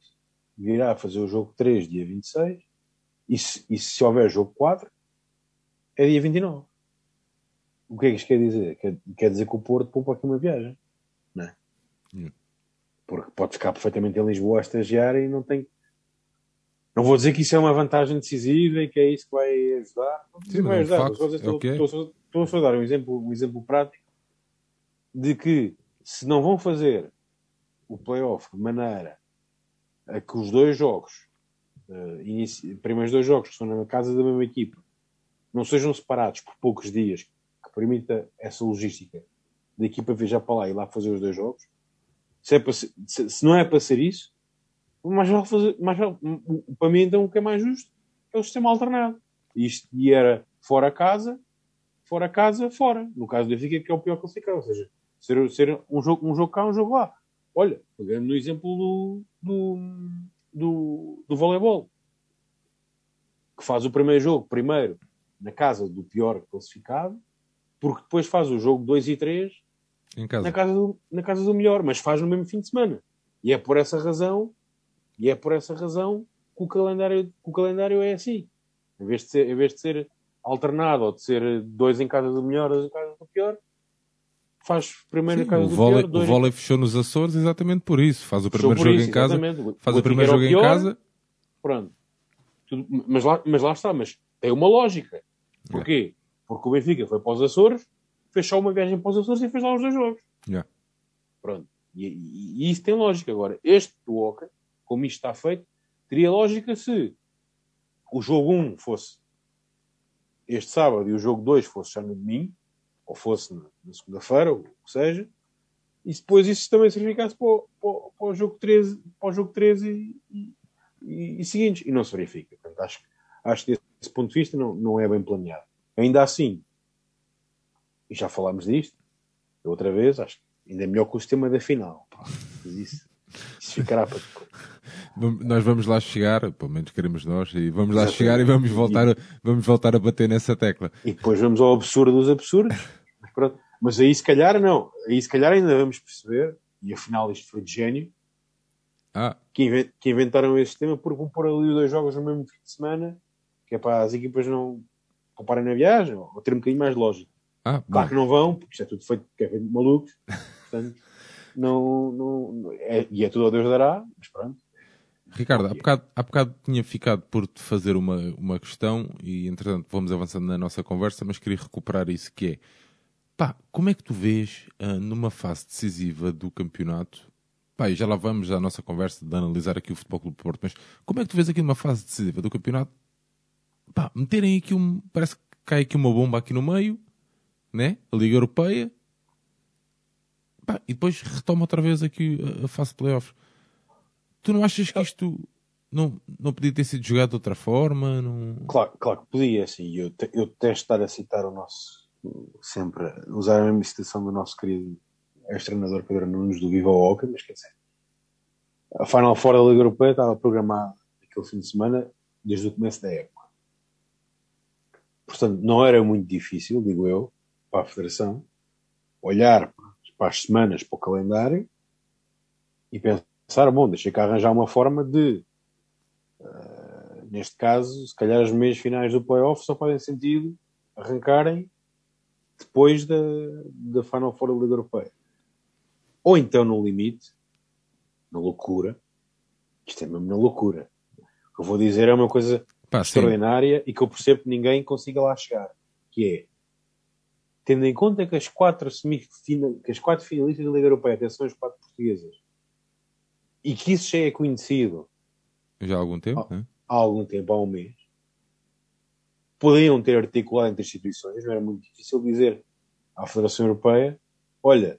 Speaker 2: virá fazer o jogo 3 dia 26 e se, e se houver jogo 4 é dia 29. O que é que isto quer dizer? Quer, quer dizer que o Porto poupa aqui uma viagem. Não é?
Speaker 1: Hum.
Speaker 2: Porque pode ficar perfeitamente em Lisboa a estagiar e não tem. Não vou dizer que isso é uma vantagem decisiva e que é isso que vai ajudar.
Speaker 1: Sim,
Speaker 2: vai
Speaker 1: é
Speaker 2: ajudar. Estou, estou,
Speaker 1: é o que é.
Speaker 2: estou, estou a dar um exemplo, um exemplo prático de que se não vão fazer o playoff de maneira a que os dois jogos, eh, inici- primeiros dois jogos que são na casa da mesma equipa, não sejam separados por poucos dias, que permita essa logística da equipa viajar para lá e lá fazer os dois jogos, se, é para ser- se- não é para ser isso, mais vale fazer, vale- para mim então o que é mais justo é o sistema alternado. E Isto e era fora casa, fora casa, fora. No caso do Benfica, que é o pior classificado. Ou seja, ser, ser um, jogo, um jogo cá, um jogo lá. Olha, pegando no exemplo do, do, do, do voleibol, que faz o primeiro jogo primeiro na casa do pior classificado, porque depois faz o jogo 2 e 3
Speaker 1: Em casa.
Speaker 2: na casa, do, na casa do melhor, mas faz no mesmo fim de semana. E é por essa razão, e é por essa razão que o calendário, que o calendário é assim. Em vez de ser, em vez de ser alternado ou de ser dois em casa do melhor, dois em casa do pior, faz primeiro
Speaker 1: Sim,
Speaker 2: na casa
Speaker 1: o
Speaker 2: do
Speaker 1: vôlei,
Speaker 2: pior, dois
Speaker 1: o vôlei fechou nos Açores exatamente por isso. Faz o primeiro jogo
Speaker 2: isso,
Speaker 1: em casa,
Speaker 2: exatamente.
Speaker 1: faz o
Speaker 2: Benfica
Speaker 1: primeiro jogo em
Speaker 2: pior,
Speaker 1: casa.
Speaker 2: Pronto. Tudo- mas, lá, mas lá está, mas tem uma lógica. Porquê? Porque o Benfica foi para os Açores, fez só uma viagem para os Açores e fez lá os dois jogos.
Speaker 1: Yeah.
Speaker 2: Pronto. E, e- e isso tem lógica. Agora, este do Oca, como isto está feito, teria lógica se o jogo 1 fosse este sábado e o jogo 2 fosse já no domingo, ou fosse na, na segunda-feira, ou o que seja, e depois isso também se verificasse para o, para para o jogo 13, para o jogo 13 e, e, e- seguintes. E não se verifica. Portanto, acho, acho que desse ponto de vista não, não é bem planeado. Ainda assim, e já falámos disto, outra vez, acho que ainda é melhor que o sistema da final. isso, isso ficará para depois.
Speaker 1: Nós vamos lá chegar, pelo menos queremos nós, e vamos lá
Speaker 2: Exatamente.
Speaker 1: chegar e vamos voltar, a, vamos voltar a bater nessa tecla.
Speaker 2: E depois vamos ao absurdo dos absurdos. Mas, pronto. Mas aí se calhar não. Aí se calhar ainda vamos perceber, e afinal isto foi de gênio,
Speaker 1: Ah,
Speaker 2: que, inven- que inventaram esse sistema porque vão pôr ali os dois jogos no mesmo fim de semana, que é para as equipas não comparem na viagem, ou, ter um bocadinho mais de lógica.
Speaker 1: ah,
Speaker 2: Claro
Speaker 1: bom.
Speaker 2: que não vão, porque isto é tudo feito, que é feito de malucos. Portanto, não, não, é, e é tudo ao Deus dará, mas pronto.
Speaker 1: Ricardo, há bocado, há bocado tinha ficado por te fazer uma, uma questão e entretanto vamos avançando na nossa conversa, mas queria recuperar isso que é pá, como é que tu vês ah, numa fase decisiva do campeonato? Pá, e já lá vamos à nossa conversa de analisar aqui o Futebol Clube Porto, mas como é que tu vês aqui numa fase decisiva do campeonato? Pá, meterem aqui um. Parece que cai aqui uma bomba aqui no meio, né? A Liga Europeia. Pá, e depois retoma outra vez aqui a, a fase de playoffs. Tu não achas que isto não, não podia ter sido jogado de outra forma? Não...
Speaker 2: Claro, claro que podia, assim. Eu, te, eu detesto estar a citar o nosso, sempre, usar a mesma citação do nosso querido ex-treinador Pedro Nunes do Viva Oca, mas quer dizer, a Final Four da Liga Europeia estava programada aquele fim de semana desde o começo da época. Portanto, não era muito difícil, digo eu, para a Federação, olhar para as semanas, para o calendário e pensar, bom, deixa cá arranjar uma forma de neste caso, se calhar os meios finais do playoff só fazem sentido arrancarem depois da, da Final Four da Liga Europeia. Ou então, no limite, na loucura, isto é mesmo na loucura. O que eu vou dizer é uma coisa
Speaker 1: Pá, sim.
Speaker 2: extraordinária e que eu percebo que ninguém consiga lá chegar, que é tendo em conta que as quatro que as quatro finalistas da Liga Europeia até são as quatro portuguesas e que isso já é conhecido
Speaker 1: Já há algum tempo,
Speaker 2: Ah.
Speaker 1: né?
Speaker 2: há algum tempo, há um mês, podiam ter articulado entre instituições, não era muito difícil dizer à Federação Europeia: olha,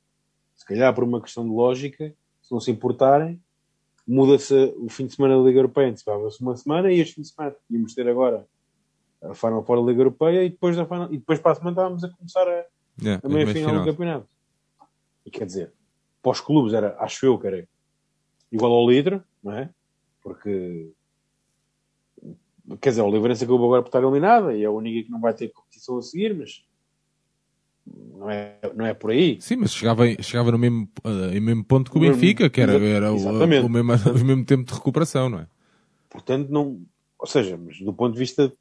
Speaker 2: se calhar por uma questão de lógica, se não se importarem, muda-se o fim de semana da Liga Europeia, antecipava-se uma semana e este fim de semana íamos ter agora a Final Four da Liga Europeia e depois, da final, e depois para a semana estávamos a começar a,
Speaker 1: Yeah,
Speaker 2: a meia
Speaker 1: mas
Speaker 2: final,
Speaker 1: final.
Speaker 2: do campeonato. E quer dizer, para os clubes era, acho eu que era igual ao líder, não é? Porque quer dizer, o Livrense acabou agora por estar eliminada e é a única que não vai ter competição a seguir, mas não é, não é por aí.
Speaker 1: Sim, mas chegava, chegava no mesmo, em mesmo ponto que o Benfica, que era, era o, o, mesmo, o mesmo tempo de recuperação, não é?
Speaker 2: Portanto, não, ou seja, mas do ponto de vista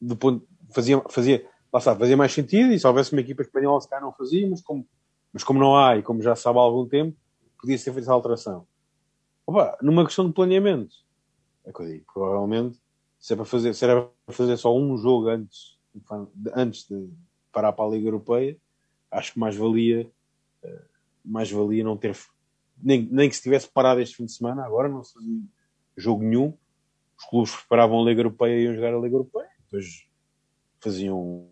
Speaker 2: do ponto, fazia, fazia, lá está, fazia mais sentido e se houvesse uma equipa espanhola se calhar não fazia, mas como, mas como não há e como já se sabe há algum tempo, podia ser feita essa alteração. Opa, numa questão de planeamento, é que eu digo, provavelmente, se, é para fazer, se era para fazer só um jogo antes, antes de parar para a Liga Europeia, acho que mais valia, eh, mais valia não ter, nem, nem que se tivesse parado este fim de semana, agora não se fazia jogo nenhum, os clubes preparavam a Liga Europeia e iam jogar a Liga Europeia, depois faziam,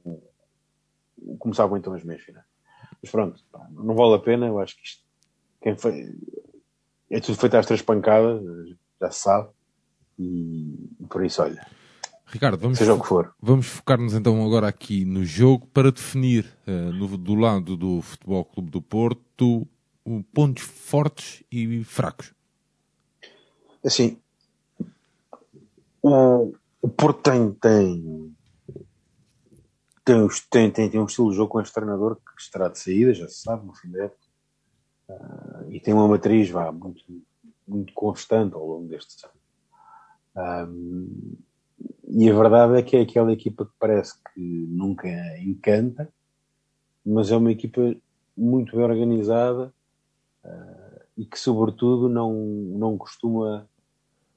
Speaker 2: começavam então as meias finais. Mas pronto, não vale a pena, eu acho que isto, quem foi, é tudo feito às três pancadas, já se sabe, e, e por isso, olha,
Speaker 1: Ricardo, vamos,
Speaker 2: seja o que for.
Speaker 1: Vamos focar-nos então agora aqui no jogo para definir, uh, no, do lado do Futebol Clube do Porto, pontos fortes e fracos.
Speaker 2: Assim, o, o Porto tem, tem, tem, tem, tem, tem um estilo de jogo com este treinador que estará de saída, já se sabe, no fim da época. Uh, e tem uma matriz vá, muito, muito constante ao longo destes anos. Um, e a verdade é que é aquela equipa que parece que nunca encanta, mas é uma equipa muito bem organizada uh, e que, sobretudo, não, não, costuma,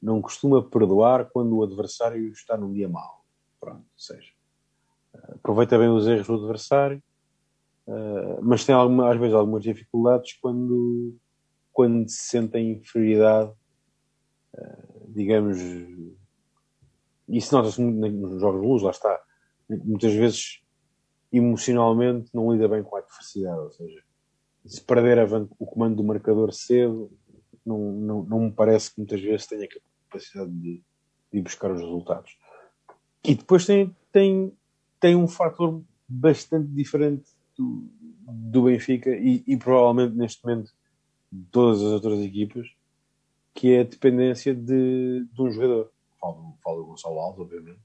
Speaker 2: não costuma perdoar quando o adversário está num dia mau. Pronto, seja, uh, aproveita bem os erros do adversário, uh, mas tem alguma, às vezes algumas dificuldades quando, quando se sente em inferioridade, digamos isso nota-se nos jogos de luz, lá está. Muitas vezes, emocionalmente, não lida bem com a adversidade. Ou seja, se perder o comando do marcador cedo, não, não, não me parece que muitas vezes tenha capacidade de, de buscar os resultados. E depois tem, tem, tem um fator bastante diferente do, do Benfica e, e, provavelmente neste momento de todas as outras equipas, que é a dependência de, de um jogador falo, falo do Gonçalo Alves, obviamente,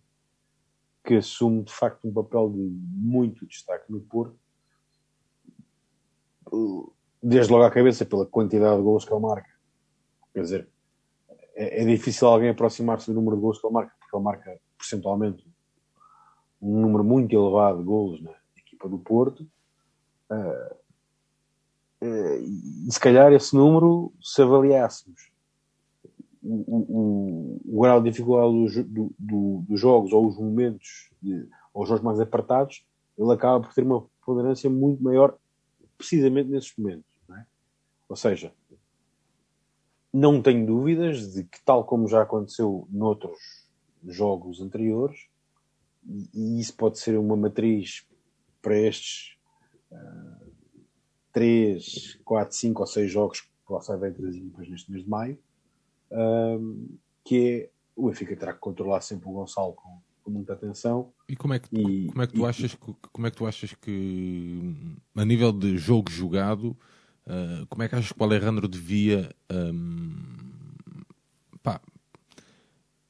Speaker 2: que assume de facto um papel de muito destaque no Porto, desde logo à cabeça pela quantidade de gols que ele marca. Quer dizer, é, é difícil alguém aproximar-se do número de gols que ele marca, porque ele marca percentualmente um número muito elevado de gols na equipa do Porto. Uh, uh, e se calhar esse número, se avaliássemos o, o, grau de dificuldade do, do, dos jogos ou os momentos, de, ou os jogos mais apertados, ele acaba por ter uma ponderância muito maior precisamente nesses momentos. É? Ou seja, não tenho dúvidas de que, tal como já aconteceu noutros jogos anteriores, e isso pode ser uma matriz para estes 3, 4, 5 ou 6 jogos que lá saem entre as equipas neste mês de maio, um, que é o Benfica terá que controlar sempre o Gonçalo com, com muita atenção.
Speaker 1: E como é que, e, como é que tu e, achas que como é que tu achas que a nível de jogo jogado uh, como é que achas que o Alejandro devia um, pá,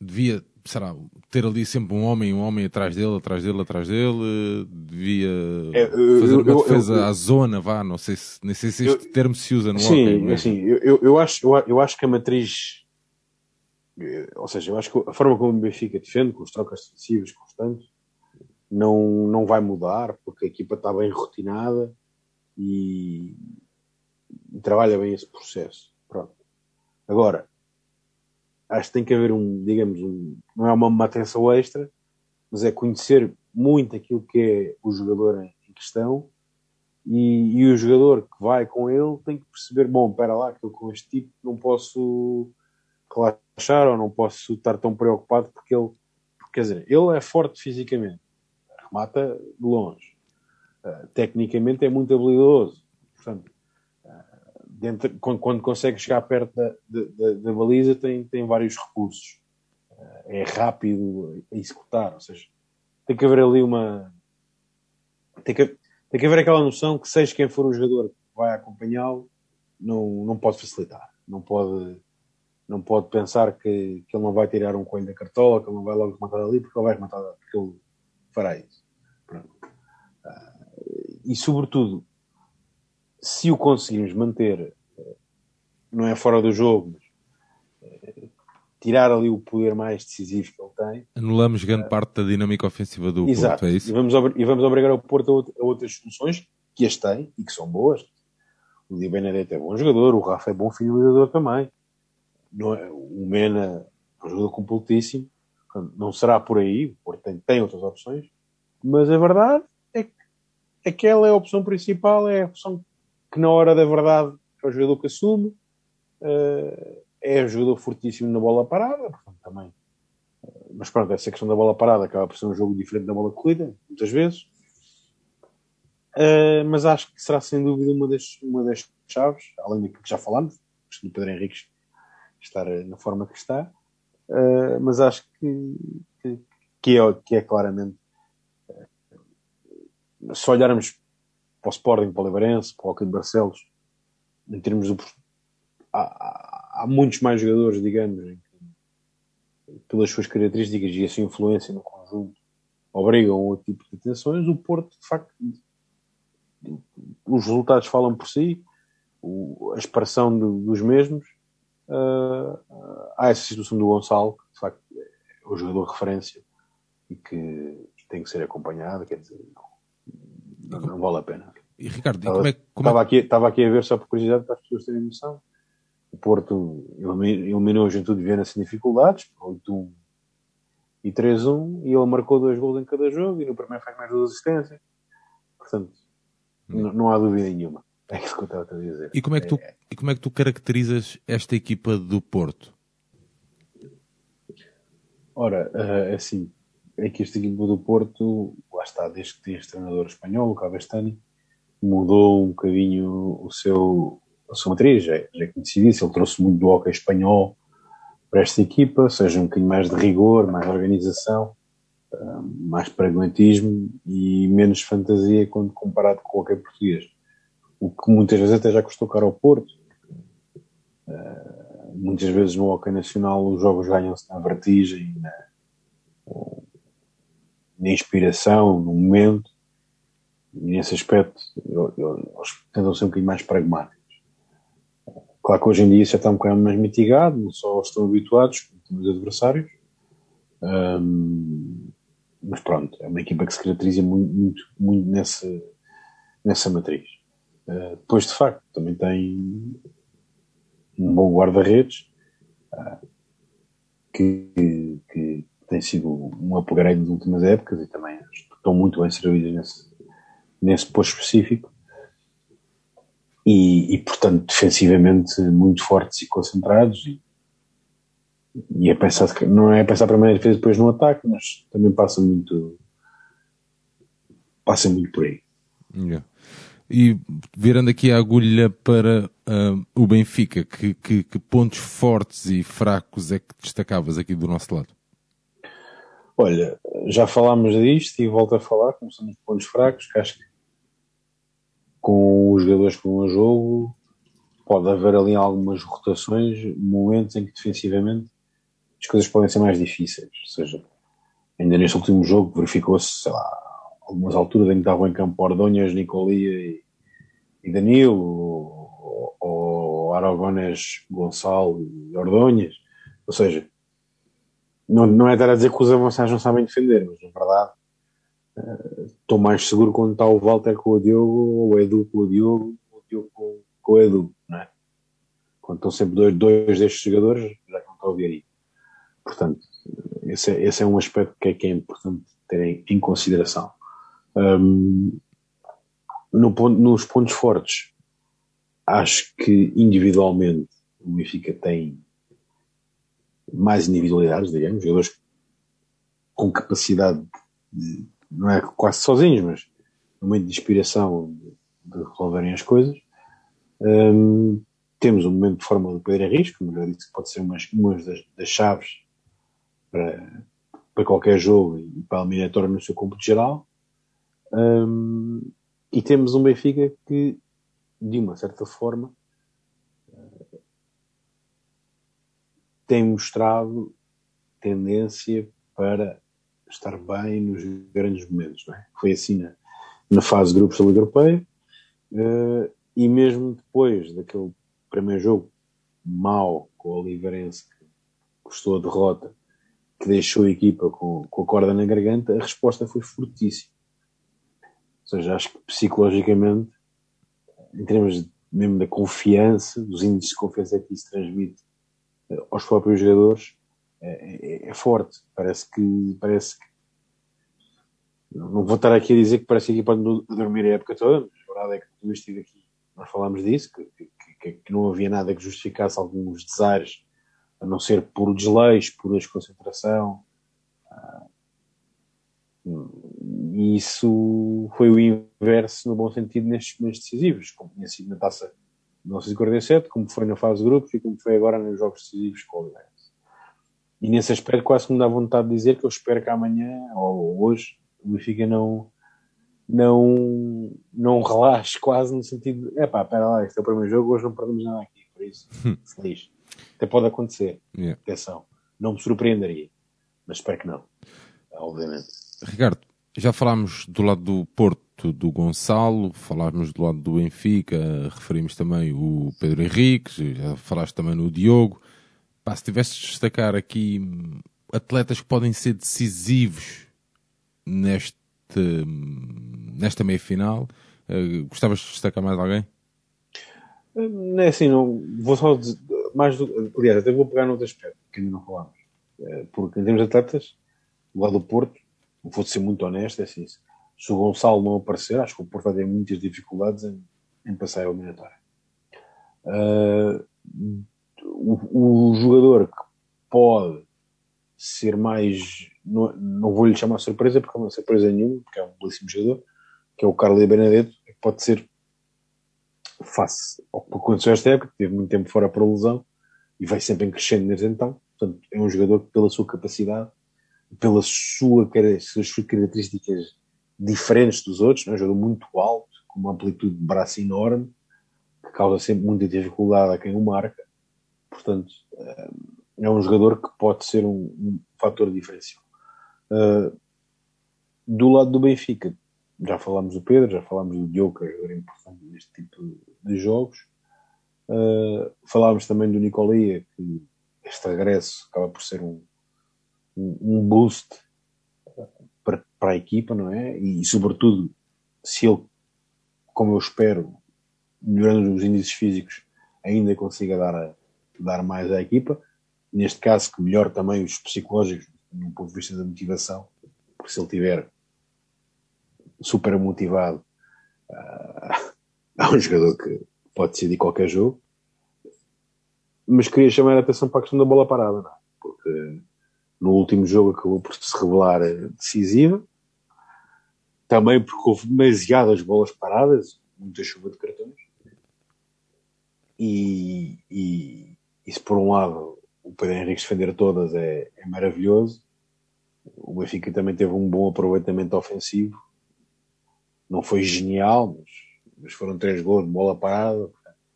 Speaker 1: devia será, ter ali sempre um homem, um homem atrás dele, atrás dele, atrás dele, devia é, fazer uma defesa eu, eu, à zona, vá, não sei se, nem sei se este termo se usa no
Speaker 2: sim, hockey. Sim, eu, eu, acho, eu, eu acho que a matriz ou seja, eu acho que a forma como o Benfica defende, com os trocas defensivas constantes, não, não vai mudar, porque a equipa está bem rotinada e, e trabalha bem esse processo. Pronto. Agora, acho que tem que haver um, digamos, um, não é uma atenção extra, mas é conhecer muito aquilo que é o jogador em, questão. E, e, o jogador que vai com ele tem que perceber, bom, espera lá, que eu com este tipo não posso relaxar ou não posso estar tão preocupado porque ele, quer dizer, ele é forte fisicamente, remata de longe, uh, tecnicamente é muito habilidoso, portanto, dentro, quando, quando, consegue chegar perto da, da, da baliza tem, tem vários recursos, uh, é rápido a executar, ou seja, tem que haver ali uma. Tem que, tem que haver aquela noção que, seja quem for o jogador que vai acompanhá-lo, não, não pode facilitar, não pode não pode pensar que, que ele não vai tirar um coelho da cartola, que ele não vai logo matar ali, porque ele vai matar, porque ele fará isso. Uh, e sobretudo, se o conseguirmos manter, não é fora do jogo, mas uh, tirar ali o poder mais decisivo que ele tem.
Speaker 1: Anulamos grande uh, parte da dinâmica ofensiva do
Speaker 2: exato,
Speaker 1: Porto, é isso?
Speaker 2: E vamos, e vamos obrigar o Porto a, outras soluções que as tem e que são boas. O Di Benedetto é bom jogador, o Rafa é bom finalizador também. É, o Mena é um jogador completíssimo. Não será por aí, o Porto tem, tem outras opções, mas a verdade é que aquela é a opção principal, é a opção que na hora da verdade é o jogador que assume, uh, é um jogador fortíssimo na bola parada, portanto também. Uh, mas pronto, essa questão da bola parada acaba por ser um jogo diferente da bola corrida, muitas vezes. Uh, mas acho que será sem dúvida uma das, uma das chaves, além daquilo que já falámos, do Pedro Henrique estar na forma que está, uh, mas acho que, que, que, é, que é claramente se olharmos para o Sporting, para o Leivarense, para o Alcântara de Barcelos, em termos do há, há, muitos mais jogadores, digamos, pelas suas características e a sua influência no conjunto obrigam a outro tipo de atenções, o Porto de facto os resultados falam por si, o, a expressão do, dos mesmos. Uh, há essa situação do Gonçalo, que de facto é o jogador de referência e que tem que ser acompanhado, quer dizer, não, não vale a pena.
Speaker 1: E Ricardo,
Speaker 2: estava,
Speaker 1: como é, como
Speaker 2: estava, é... aqui, estava aqui a ver só por curiosidade para as pessoas terem noção. O Porto eliminou a Juventude de Viena sem dificuldades, 8-1 e 3-1, e ele marcou dois gols em cada jogo, e no primeiro faz mais duas assistências. Portanto, não, não há dúvida nenhuma. É isso que eu estava a dizer.
Speaker 1: E como é que tu, é... e como é que tu caracterizas esta equipa do Porto?
Speaker 2: Ora, uh, assim, é que esta equipa do Porto, lá está, desde que tem este treinador espanhol, o Cabestani, mudou um bocadinho o seu, a sua matriz, já, já é conhecido isso, ele trouxe muito do hockey espanhol para esta equipa, seja um bocadinho mais de rigor, mais organização, mais pragmatismo e menos fantasia quando comparado com qualquer português. O que muitas vezes até já custou caro ao Porto. Uh, muitas vezes no hockey nacional os jogos ganham-se na vertigem, na, na, inspiração, no momento. Nesse aspecto eles tentam ser um bocadinho mais pragmáticos. Claro que hoje em dia isso já está um bocadinho mais mitigado, não só estão habituados, como os adversários. Um, mas pronto, é uma equipa que se caracteriza muito, muito, muito nessa, nessa matriz. Uh, depois, de facto, também tem um bom guarda-redes uh, que, que, tem sido um upgrade nas últimas épocas e também estão muito bem servidos nesse, nesse posto específico. E, e, portanto, defensivamente muito fortes e concentrados e, e é pensar, não é pensar primeiro a defesa depois no ataque, mas também passa muito passa muito por aí.
Speaker 1: Yeah. E virando aqui a agulha para uh, o Benfica, que, que, que, pontos fortes e fracos é que destacavas aqui do nosso lado?
Speaker 2: Olha, já falámos disto e volto a falar, começando os pontos fracos, que acho que com os jogadores que vão a jogo pode haver ali algumas rotações, momentos em que defensivamente as coisas podem ser mais difíceis. Ou seja, ainda neste último jogo verificou-se, sei lá, algumas alturas em que estavam em campo Ordonhas, Nicolia e, Danilo, ou, ou Aragones, Gonçalo e Ordonhas. Ou seja, não, não é dar a dizer que os avançados não sabem defender, mas na verdade estou mais seguro quando está o Walter com o Diogo, ou o Edu com o Diogo, ou o Diogo com, com o Edu, não é? Quando estão sempre dois, dois destes jogadores, já não está a ouvir aí. Portanto, esse é, esse é um aspecto que é, que é importante ter em, em consideração. Um, no ponto, nos pontos fortes, acho que individualmente o Benfica tem mais individualidades, digamos, jogadores com capacidade de, não é quase sozinhos, mas momento de inspiração de, resolverem as coisas. Um, temos um momento de forma do Henrique, como já disse, que pode ser uma, das, das chaves para, para qualquer jogo e para a eliminatória no seu cômputo geral. Um, e temos um Benfica que, de uma certa forma, tem mostrado tendência para estar bem nos grandes momentos. É? Foi assim na, na fase de grupos da Liga Europeia uh, e mesmo depois daquele primeiro jogo mau com o Oliveirense que custou a derrota que deixou a equipa com, com a corda na garganta, a resposta foi fortíssima. Ou seja, acho que psicologicamente, em termos mesmo da confiança, dos índices de confiança que isso transmite uh, aos próprios jogadores, é, é, é, forte. Parece que, parece que não vou estar aqui a dizer que parece que a equipa dormir a época toda, mas a verdade é que tudo isto aqui, nós falámos disso, que, que, que, não havia nada que justificasse alguns desaires, a não ser por desleixo, por desconcentração. Ah, e isso foi o inverso, no bom sentido, nestes momentos decisivos, como tinha sido na taça de 1947, como foi na fase de grupos e como foi agora nos jogos decisivos com o Oliveira. E nesse aspecto quase que me dá vontade de dizer que eu espero que amanhã ou hoje o Benfica não, não, não relaxe quase no sentido de, epá, espera lá, este é o primeiro jogo, hoje não perdemos nada aqui, por isso, feliz. Até pode acontecer. Yeah. Atenção. Não me surpreenderia. Mas espero que não. Obviamente.
Speaker 1: Ricardo, já falámos do lado do Porto do Gonçalo, falámos do lado do Benfica, referimos também o Pedro Henrique, já falaste também no Diogo. Pá, se tivesse de destacar aqui atletas que podem ser decisivos neste, nesta meia final, uh, gostavas de destacar mais alguém?
Speaker 2: Não é assim, não. Vou só dizer, mais do. Aliás, até vou pegar no outro aspecto que ainda não falámos. Eh, porque em termos de atletas, lado do Porto, vou ser muito honesto, é assim. Se o Gonçalo não aparecer, acho que o Porto vai ter muitas dificuldades em, em passar a eliminatória. Uh, o, o, jogador que pode ser mais. Não, não vou lhe chamar surpresa, porque não é surpresa nenhuma, porque é um belíssimo jogador, que é o Carlos Benedetto, que pode ser face ao que aconteceu esta época, teve muito tempo fora para lesão e vai sempre em crescendo desde então. Portanto, é um jogador que, pela sua capacidade, pela sua, suas características diferentes dos outros, é um jogador muito alto, com uma amplitude de braço enorme, que causa sempre muita dificuldade a quem o marca. Portanto, eh, é um jogador que pode ser um, um fator diferencial. Uh, do lado do Benfica, já falámos do Pedro, já falámos do Diogo, que é um jogador importante neste tipo de jogos. Uh, falámos também do Nicolia, que este regresso acaba por ser um, um boost para, para a equipa, não é? E, sobretudo, se ele, como eu espero, melhorando os índices físicos, ainda consiga dar, a, dar mais à equipa. Neste caso, que melhor também os psicológicos, do ponto de vista da motivação, porque se ele tiver super motivado. Uh, é um jogador que pode decidir qualquer jogo. Mas queria chamar a atenção para a questão da bola parada, não é? Porque no último jogo acabou por se revelar decisiva. Também porque houve demasiadas bolas paradas, muita chuva de cartões. E, e, se por um lado o Pedro Henrique defender todas é, é maravilhoso, o Benfica também teve um bom aproveitamento ofensivo. Não foi genial, mas, mas foram três gols de bola parada,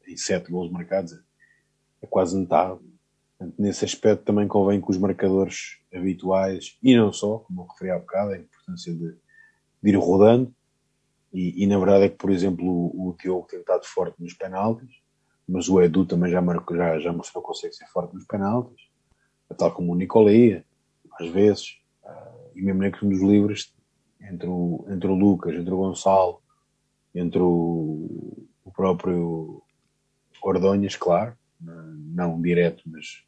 Speaker 2: e sete gols marcados, é quase metade. Portanto, nesse aspecto também convém que os marcadores habituais, e não só, como eu referi há bocado, a importância de, de ir rodando, e, e, na verdade é que, por exemplo, o, o Diogo tem estado forte nos penaltis, mas o Edu também já, marcou, já, já mostrou que consegue ser forte nos penaltis, tal como o Nicolia, às vezes, uh, e mesmo na questão dos livros, entre o, entre o Lucas, entre o Gonçalo, entre o, o próprio Ordonhas, claro, não direto, mas,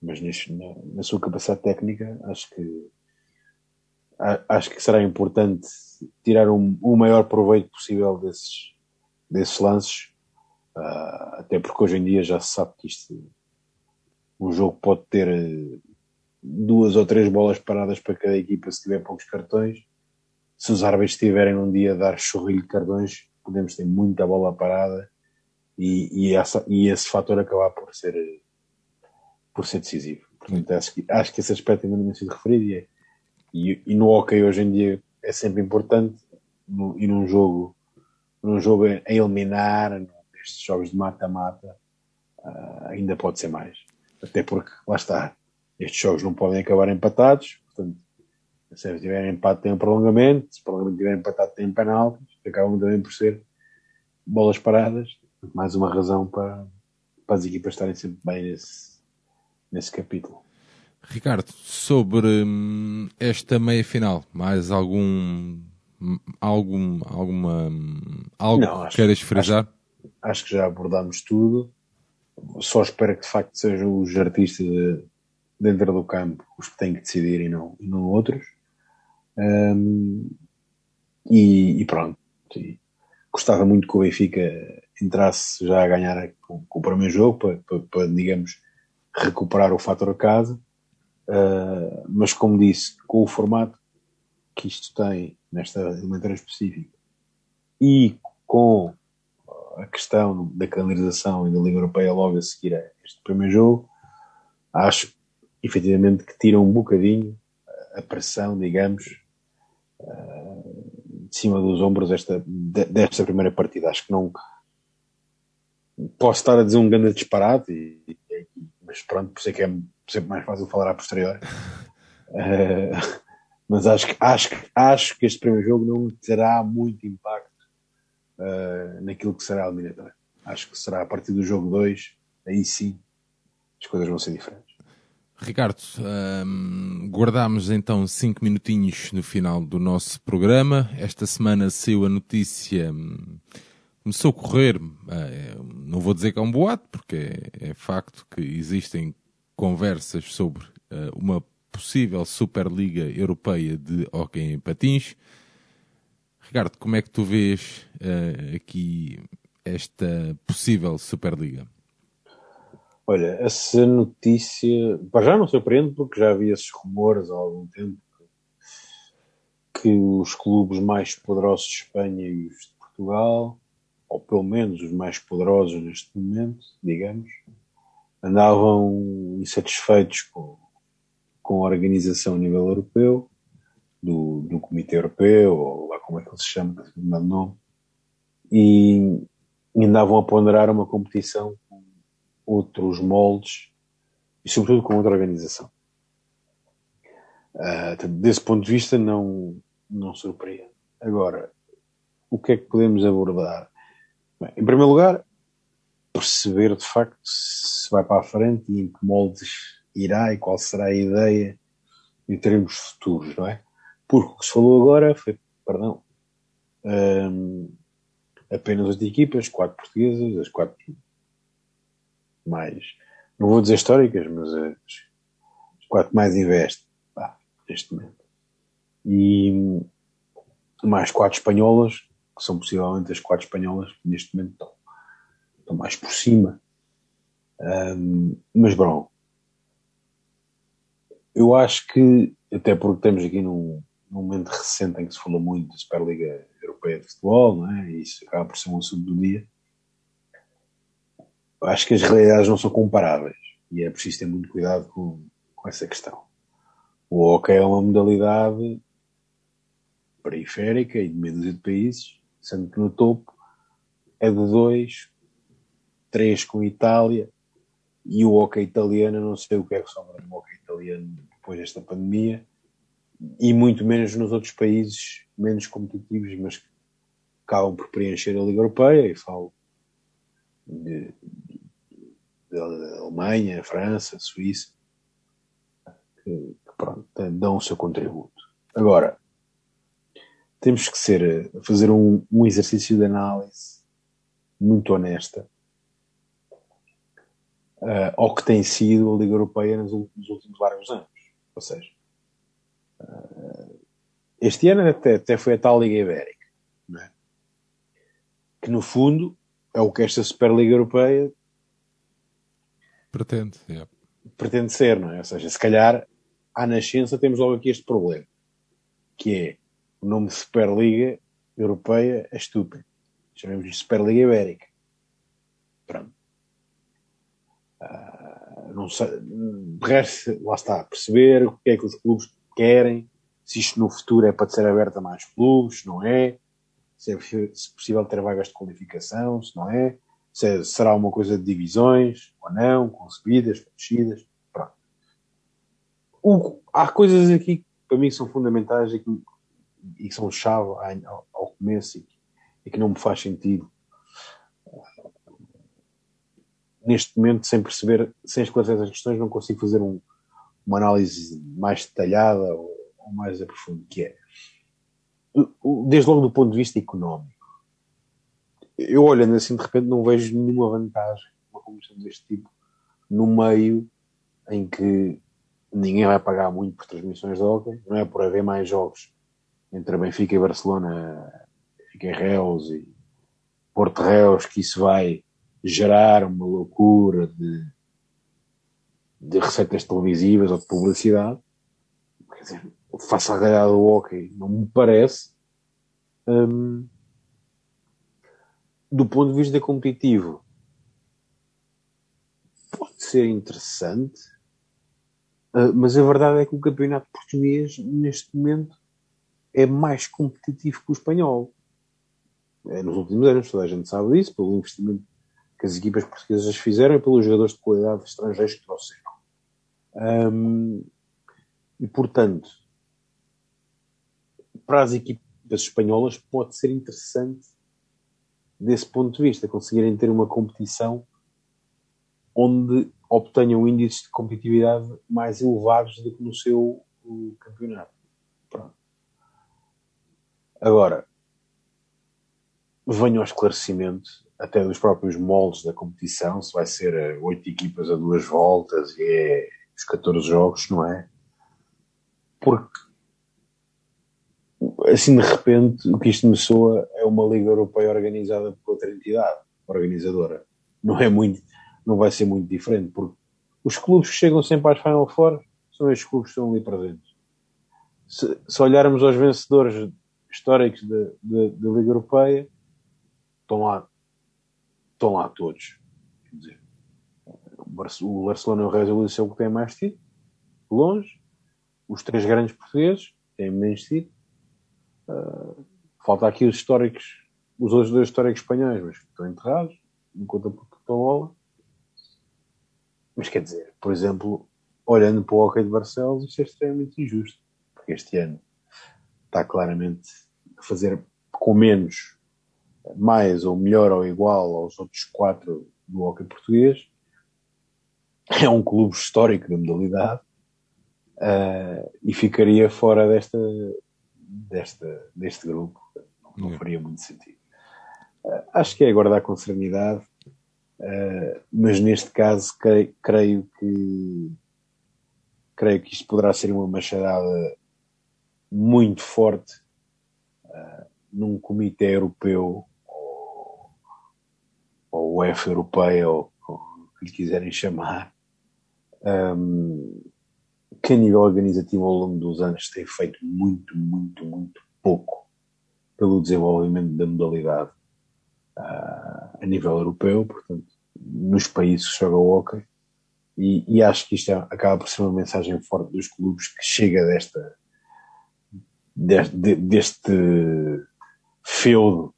Speaker 2: mas neste, na, na, sua capacidade técnica, acho que acho que será importante tirar um, o maior proveito possível desses, desses lances, uh, até porque hoje em dia já se sabe que isto um jogo pode ter duas ou três bolas paradas para cada equipa se tiver poucos cartões se os árbitros estiverem um dia a dar chorrilho de cardões, podemos ter muita bola parada e, e, essa, e esse fator acabar por ser, por ser decisivo. Portanto, acho que, acho que esse aspecto ainda não tem sido referido e, é, e, e, no hockey hoje em dia é sempre importante no, e num jogo, num jogo a eliminar, nestes jogos de mata-mata, uh, ainda pode ser mais. Até porque, lá está, estes jogos não podem acabar empatados, portanto, se tiver empate tem um prolongamento, se o prolongamento tiver empatado tem penaltis, acabam também por ser bolas paradas, mais uma razão para, para as equipas estarem sempre bem nesse, nesse capítulo.
Speaker 1: Ricardo, sobre hum, esta meia final, mais algum algum alguma algo Não, acho, que queiras frisar?
Speaker 2: Acho, acho que já abordámos tudo. Só espero que de facto sejam os artistas de, dentro do campo os que têm que decidir e não, e não outros. Um, e, e, pronto. E gostava muito que o Benfica entrasse já a ganhar com, com o primeiro jogo para, para, para, digamos, recuperar o fator casa. Uh, mas como disse, com o formato que isto tem nesta elementar específica e com a questão da canalização e da Liga Europeia logo a seguir a este primeiro jogo, acho efetivamente que tira um bocadinho a pressão, digamos, ah, de cima dos ombros desta, desta primeira partida. Acho que não posso estar a dizer um grande disparate, e, mas pronto, por isso é que é sempre mais fácil falar a posteriori. Uh, mas acho que, acho, acho que este primeiro jogo não terá muito impacto uh, naquilo que será a eliminatória. Acho que será a partir do jogo 2, aí sim as coisas vão ser diferentes.
Speaker 1: Ricardo, um, guardámos então cinco minutinhos no final do nosso programa. Esta semana saiu a notícia, um, começou a correr, uh, não vou dizer que é um boato, porque é, é facto que existem conversas sobre uh, uma possível Superliga Europeia de Hockey em Patins. Ricardo, como é que tu vês uh, aqui esta possível Superliga?
Speaker 2: Olha, essa notícia, para já não surpreende porque já havia esses rumores há algum tempo que os clubes mais poderosos de Espanha e os de Portugal, ou pelo menos os mais poderosos neste momento, digamos, andavam insatisfeitos com, com a organização a nível europeu, do, do Comitê Europeu, ou como é que ele se chama, não e, e andavam a ponderar uma competição outros moldes e, sobretudo, com outra organização. Uh, desse ponto de vista, não, não surpreende. Agora, o que é que podemos abordar? Bem, em primeiro lugar, perceber de facto se vai para a frente e em que moldes irá e qual será a ideia em termos futuros, não é? Porque o que se falou agora foi, perdão, um, apenas as equipas, quatro portuguesas, as quatro mais, não vou dizer históricas, mas as, quatro mais investem neste momento. E mais quatro espanholas, que são possivelmente as quatro espanholas que neste momento estão, estão mais por cima. Um, mas, bom, eu acho que, até porque estamos aqui num, num momento recente em que se falou muito da Superliga Europeia de Futebol, não é? e isso acaba por ser um assunto do dia, acho que as realidades não são comparáveis e é preciso ter muito cuidado com, com essa questão. O hockey é uma modalidade periférica e de meio dúzia de países, sendo que no topo é de dois, três com Itália e o hockey italiano, não sei o que é que sobra no hockey italiano depois desta pandemia e muito menos nos outros países menos competitivos, mas que acabam por preencher a Liga Europeia e falo de, de Alemanha, França, Suíça, que, que pronto, dão o seu contributo. Agora, temos que ser, fazer um, um exercício de análise muito honesta uh, ao que tem sido a Liga Europeia nos nos últimos largos anos. Ou seja, este ano até, até foi a tal Liga Ibérica, é? que no fundo é o que esta Superliga Europeia
Speaker 1: pretende, yeah.
Speaker 2: pretende ser, não é? Ou seja, se calhar à nascença temos logo aqui este problema, que é o nome de Superliga Europeia é estúpido. Chamemos de Superliga Ibérica. Pronto. Uh, não sei, de resto, lá está, perceber o que é que os clubes querem, se isto no futuro é para ser aberto a mais clubes, não é, se é se possível ter vagas de qualificação, se não é, se é, será uma coisa de divisões ou não, com subidas, pronto. O, há coisas aqui que para mim são fundamentais e que, e que são chave ao, ao começo e que, e que não me faz sentido neste momento, sem perceber, sem esclarecer essas questões, não consigo fazer um, uma análise mais detalhada ou, ou mais aprofundada, que é, desde logo do ponto de vista económico, eu olhando assim de repente não vejo nenhuma vantagem uma competição deste tipo no meio em que ninguém vai pagar muito por transmissões de hockey, não é? Por haver mais jogos entre Benfica e Barcelona, e Reus e Porto Reus, que isso vai gerar uma loucura de, de receitas televisivas ou de publicidade. Quer dizer, face à realidade do hockey, não me parece. Hum, do ponto de vista competitivo, pode ser interessante, uh, mas a verdade é que o campeonato português, neste momento, é mais competitivo que o espanhol. É, nos últimos anos, toda a gente sabe disso, pelo investimento que as equipas portuguesas fizeram e pelos jogadores de qualidade estrangeiros que trouxeram. Um, e, portanto, para as equipas espanholas pode ser interessante desse ponto de vista, conseguirem ter uma competição onde obtenham índices de competitividade mais elevados do que no seu campeonato. Pronto. Agora, venho ao esclarecimento até dos próprios moldes da competição, se vai ser oito equipas a duas voltas e é os 14 jogos, não é? Porque assim de repente o que isto me soa é uma liga europeia organizada por outra entidade organizadora. Não é muito, não vai ser muito diferente, porque os clubes que chegam sempre às Final Four são estes clubes que estão ali presentes. Se, se olharmos aos vencedores históricos da Liga Europeia, estão lá, estão lá todos. O Barcelona e o Real Madrid são o que têm mais títulos, longe. Os três grandes portugueses têm menos títulos Uh, falta aqui os históricos, os outros dois históricos espanhóis, mas estão enterrados, conta por bola. Mas quer dizer, por exemplo, olhando para o Hockey de Barcelos, isto é extremamente injusto, porque este ano está claramente a fazer com menos, mais ou melhor ou igual aos outros quatro do Hockey português. É um clube histórico da modalidade uh, e ficaria fora desta, desta, deste grupo, não, não faria muito sentido. Uh, acho que é guardar com serenidade, uh, mas neste caso creio, creio, que creio que isto poderá ser uma machadada muito forte num comitê europeu ou, ou UEFA europeia ou, ou o que lhe quiserem chamar. Um, que a nível organizativo ao longo dos anos tem feito muito, muito, muito pouco pelo desenvolvimento da modalidade uh, a nível europeu, portanto, nos países que jogam hockey. E, e, acho que isto é, acaba por ser uma mensagem forte dos clubes que chega desta deste, deste feudo,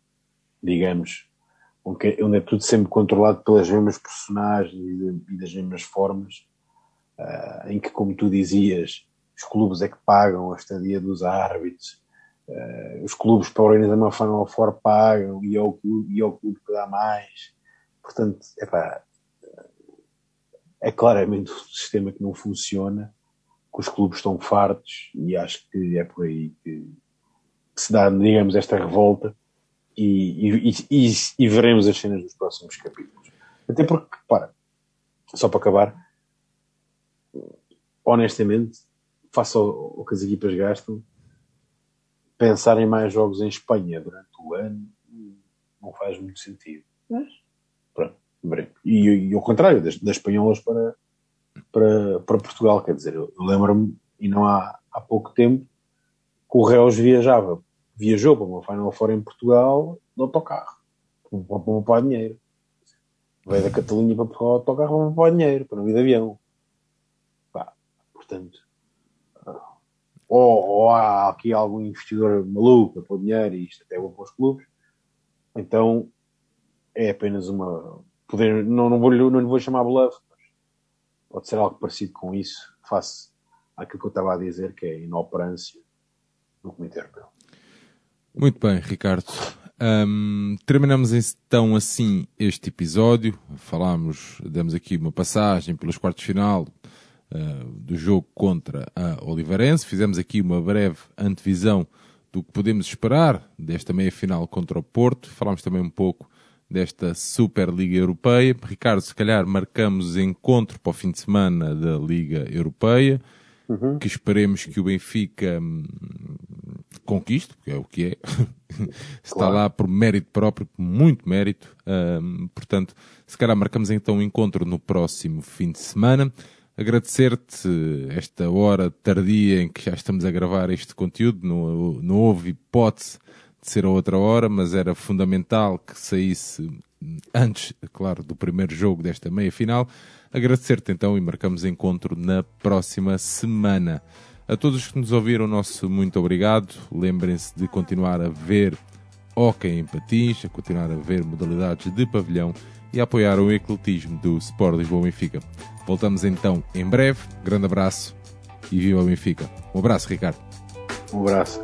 Speaker 2: digamos, onde é tudo sempre controlado pelas mesmas personagens e, das mesmas formas em que, como tu dizias, os clubes é que pagam a estadia dos árbitros, uh, os clubes para organizar uma Final Four pagam e é o clube, e é o clube que dá mais. Portanto, epá, é claramente um sistema que não funciona, que os clubes estão fartos e acho que é por aí que, que se dá, digamos, esta revolta e, e, e, e, veremos as cenas dos próximos capítulos. Até porque, para, só para acabar, honestamente, face ao, ao, que as equipas gastam, pensar em mais jogos em Espanha durante o ano não faz muito sentido. Mas, pronto, e, e ao contrário, das, das espanholas para, para, para Portugal, quer dizer, eu, eu lembro-me, e não há, há pouco tempo, que o Reus viajava, viajou para uma Final Four em Portugal no autocarro, para poupar dinheiro. Veio da Catalunha para Portugal autocarro para poupar dinheiro, para não ir de avião. Portanto, ou, ou, há aqui algum investidor maluco a pôr dinheiro e isto até é bom para os clubes, então é apenas uma. Poder, não, não, vou, não lhe vou chamar bluff, mas pode ser algo parecido com isso, face àquilo que eu estava a dizer, que é a inoperância do Comitê Europeu.
Speaker 1: Muito bem, Ricardo. Um, terminamos então assim este episódio. Falámos, demos aqui uma passagem pelos quartos de final, uh, do jogo contra a Oliveirense. Fizemos aqui uma breve antevisão do que podemos esperar desta meia-final contra o Porto. Falámos também um pouco desta Superliga Europeia. Ricardo, se calhar marcamos encontro para o fim de semana da Liga Europeia, uhum. que esperemos que o Benfica hum, conquiste, porque é o que é. Está claro. lá por mérito próprio, muito mérito. Hum, portanto, se calhar marcamos então um encontro no próximo fim de semana. Agradecer-te esta hora tardia em que já estamos a gravar este conteúdo. Não, não houve hipótese de ser a outra hora, mas era fundamental que saísse antes, claro, do primeiro jogo desta meia-final. Agradecer-te então e marcamos encontro na próxima semana. A todos que nos ouviram, nosso muito obrigado. Lembrem-se de continuar a ver hockey em patins, a continuar a ver modalidades de pavilhão e apoiar o ecletismo do Sport Lisboa Benfica. Voltamos então em breve. Grande abraço e viva o Benfica. Um abraço, Ricardo.
Speaker 2: Um abraço.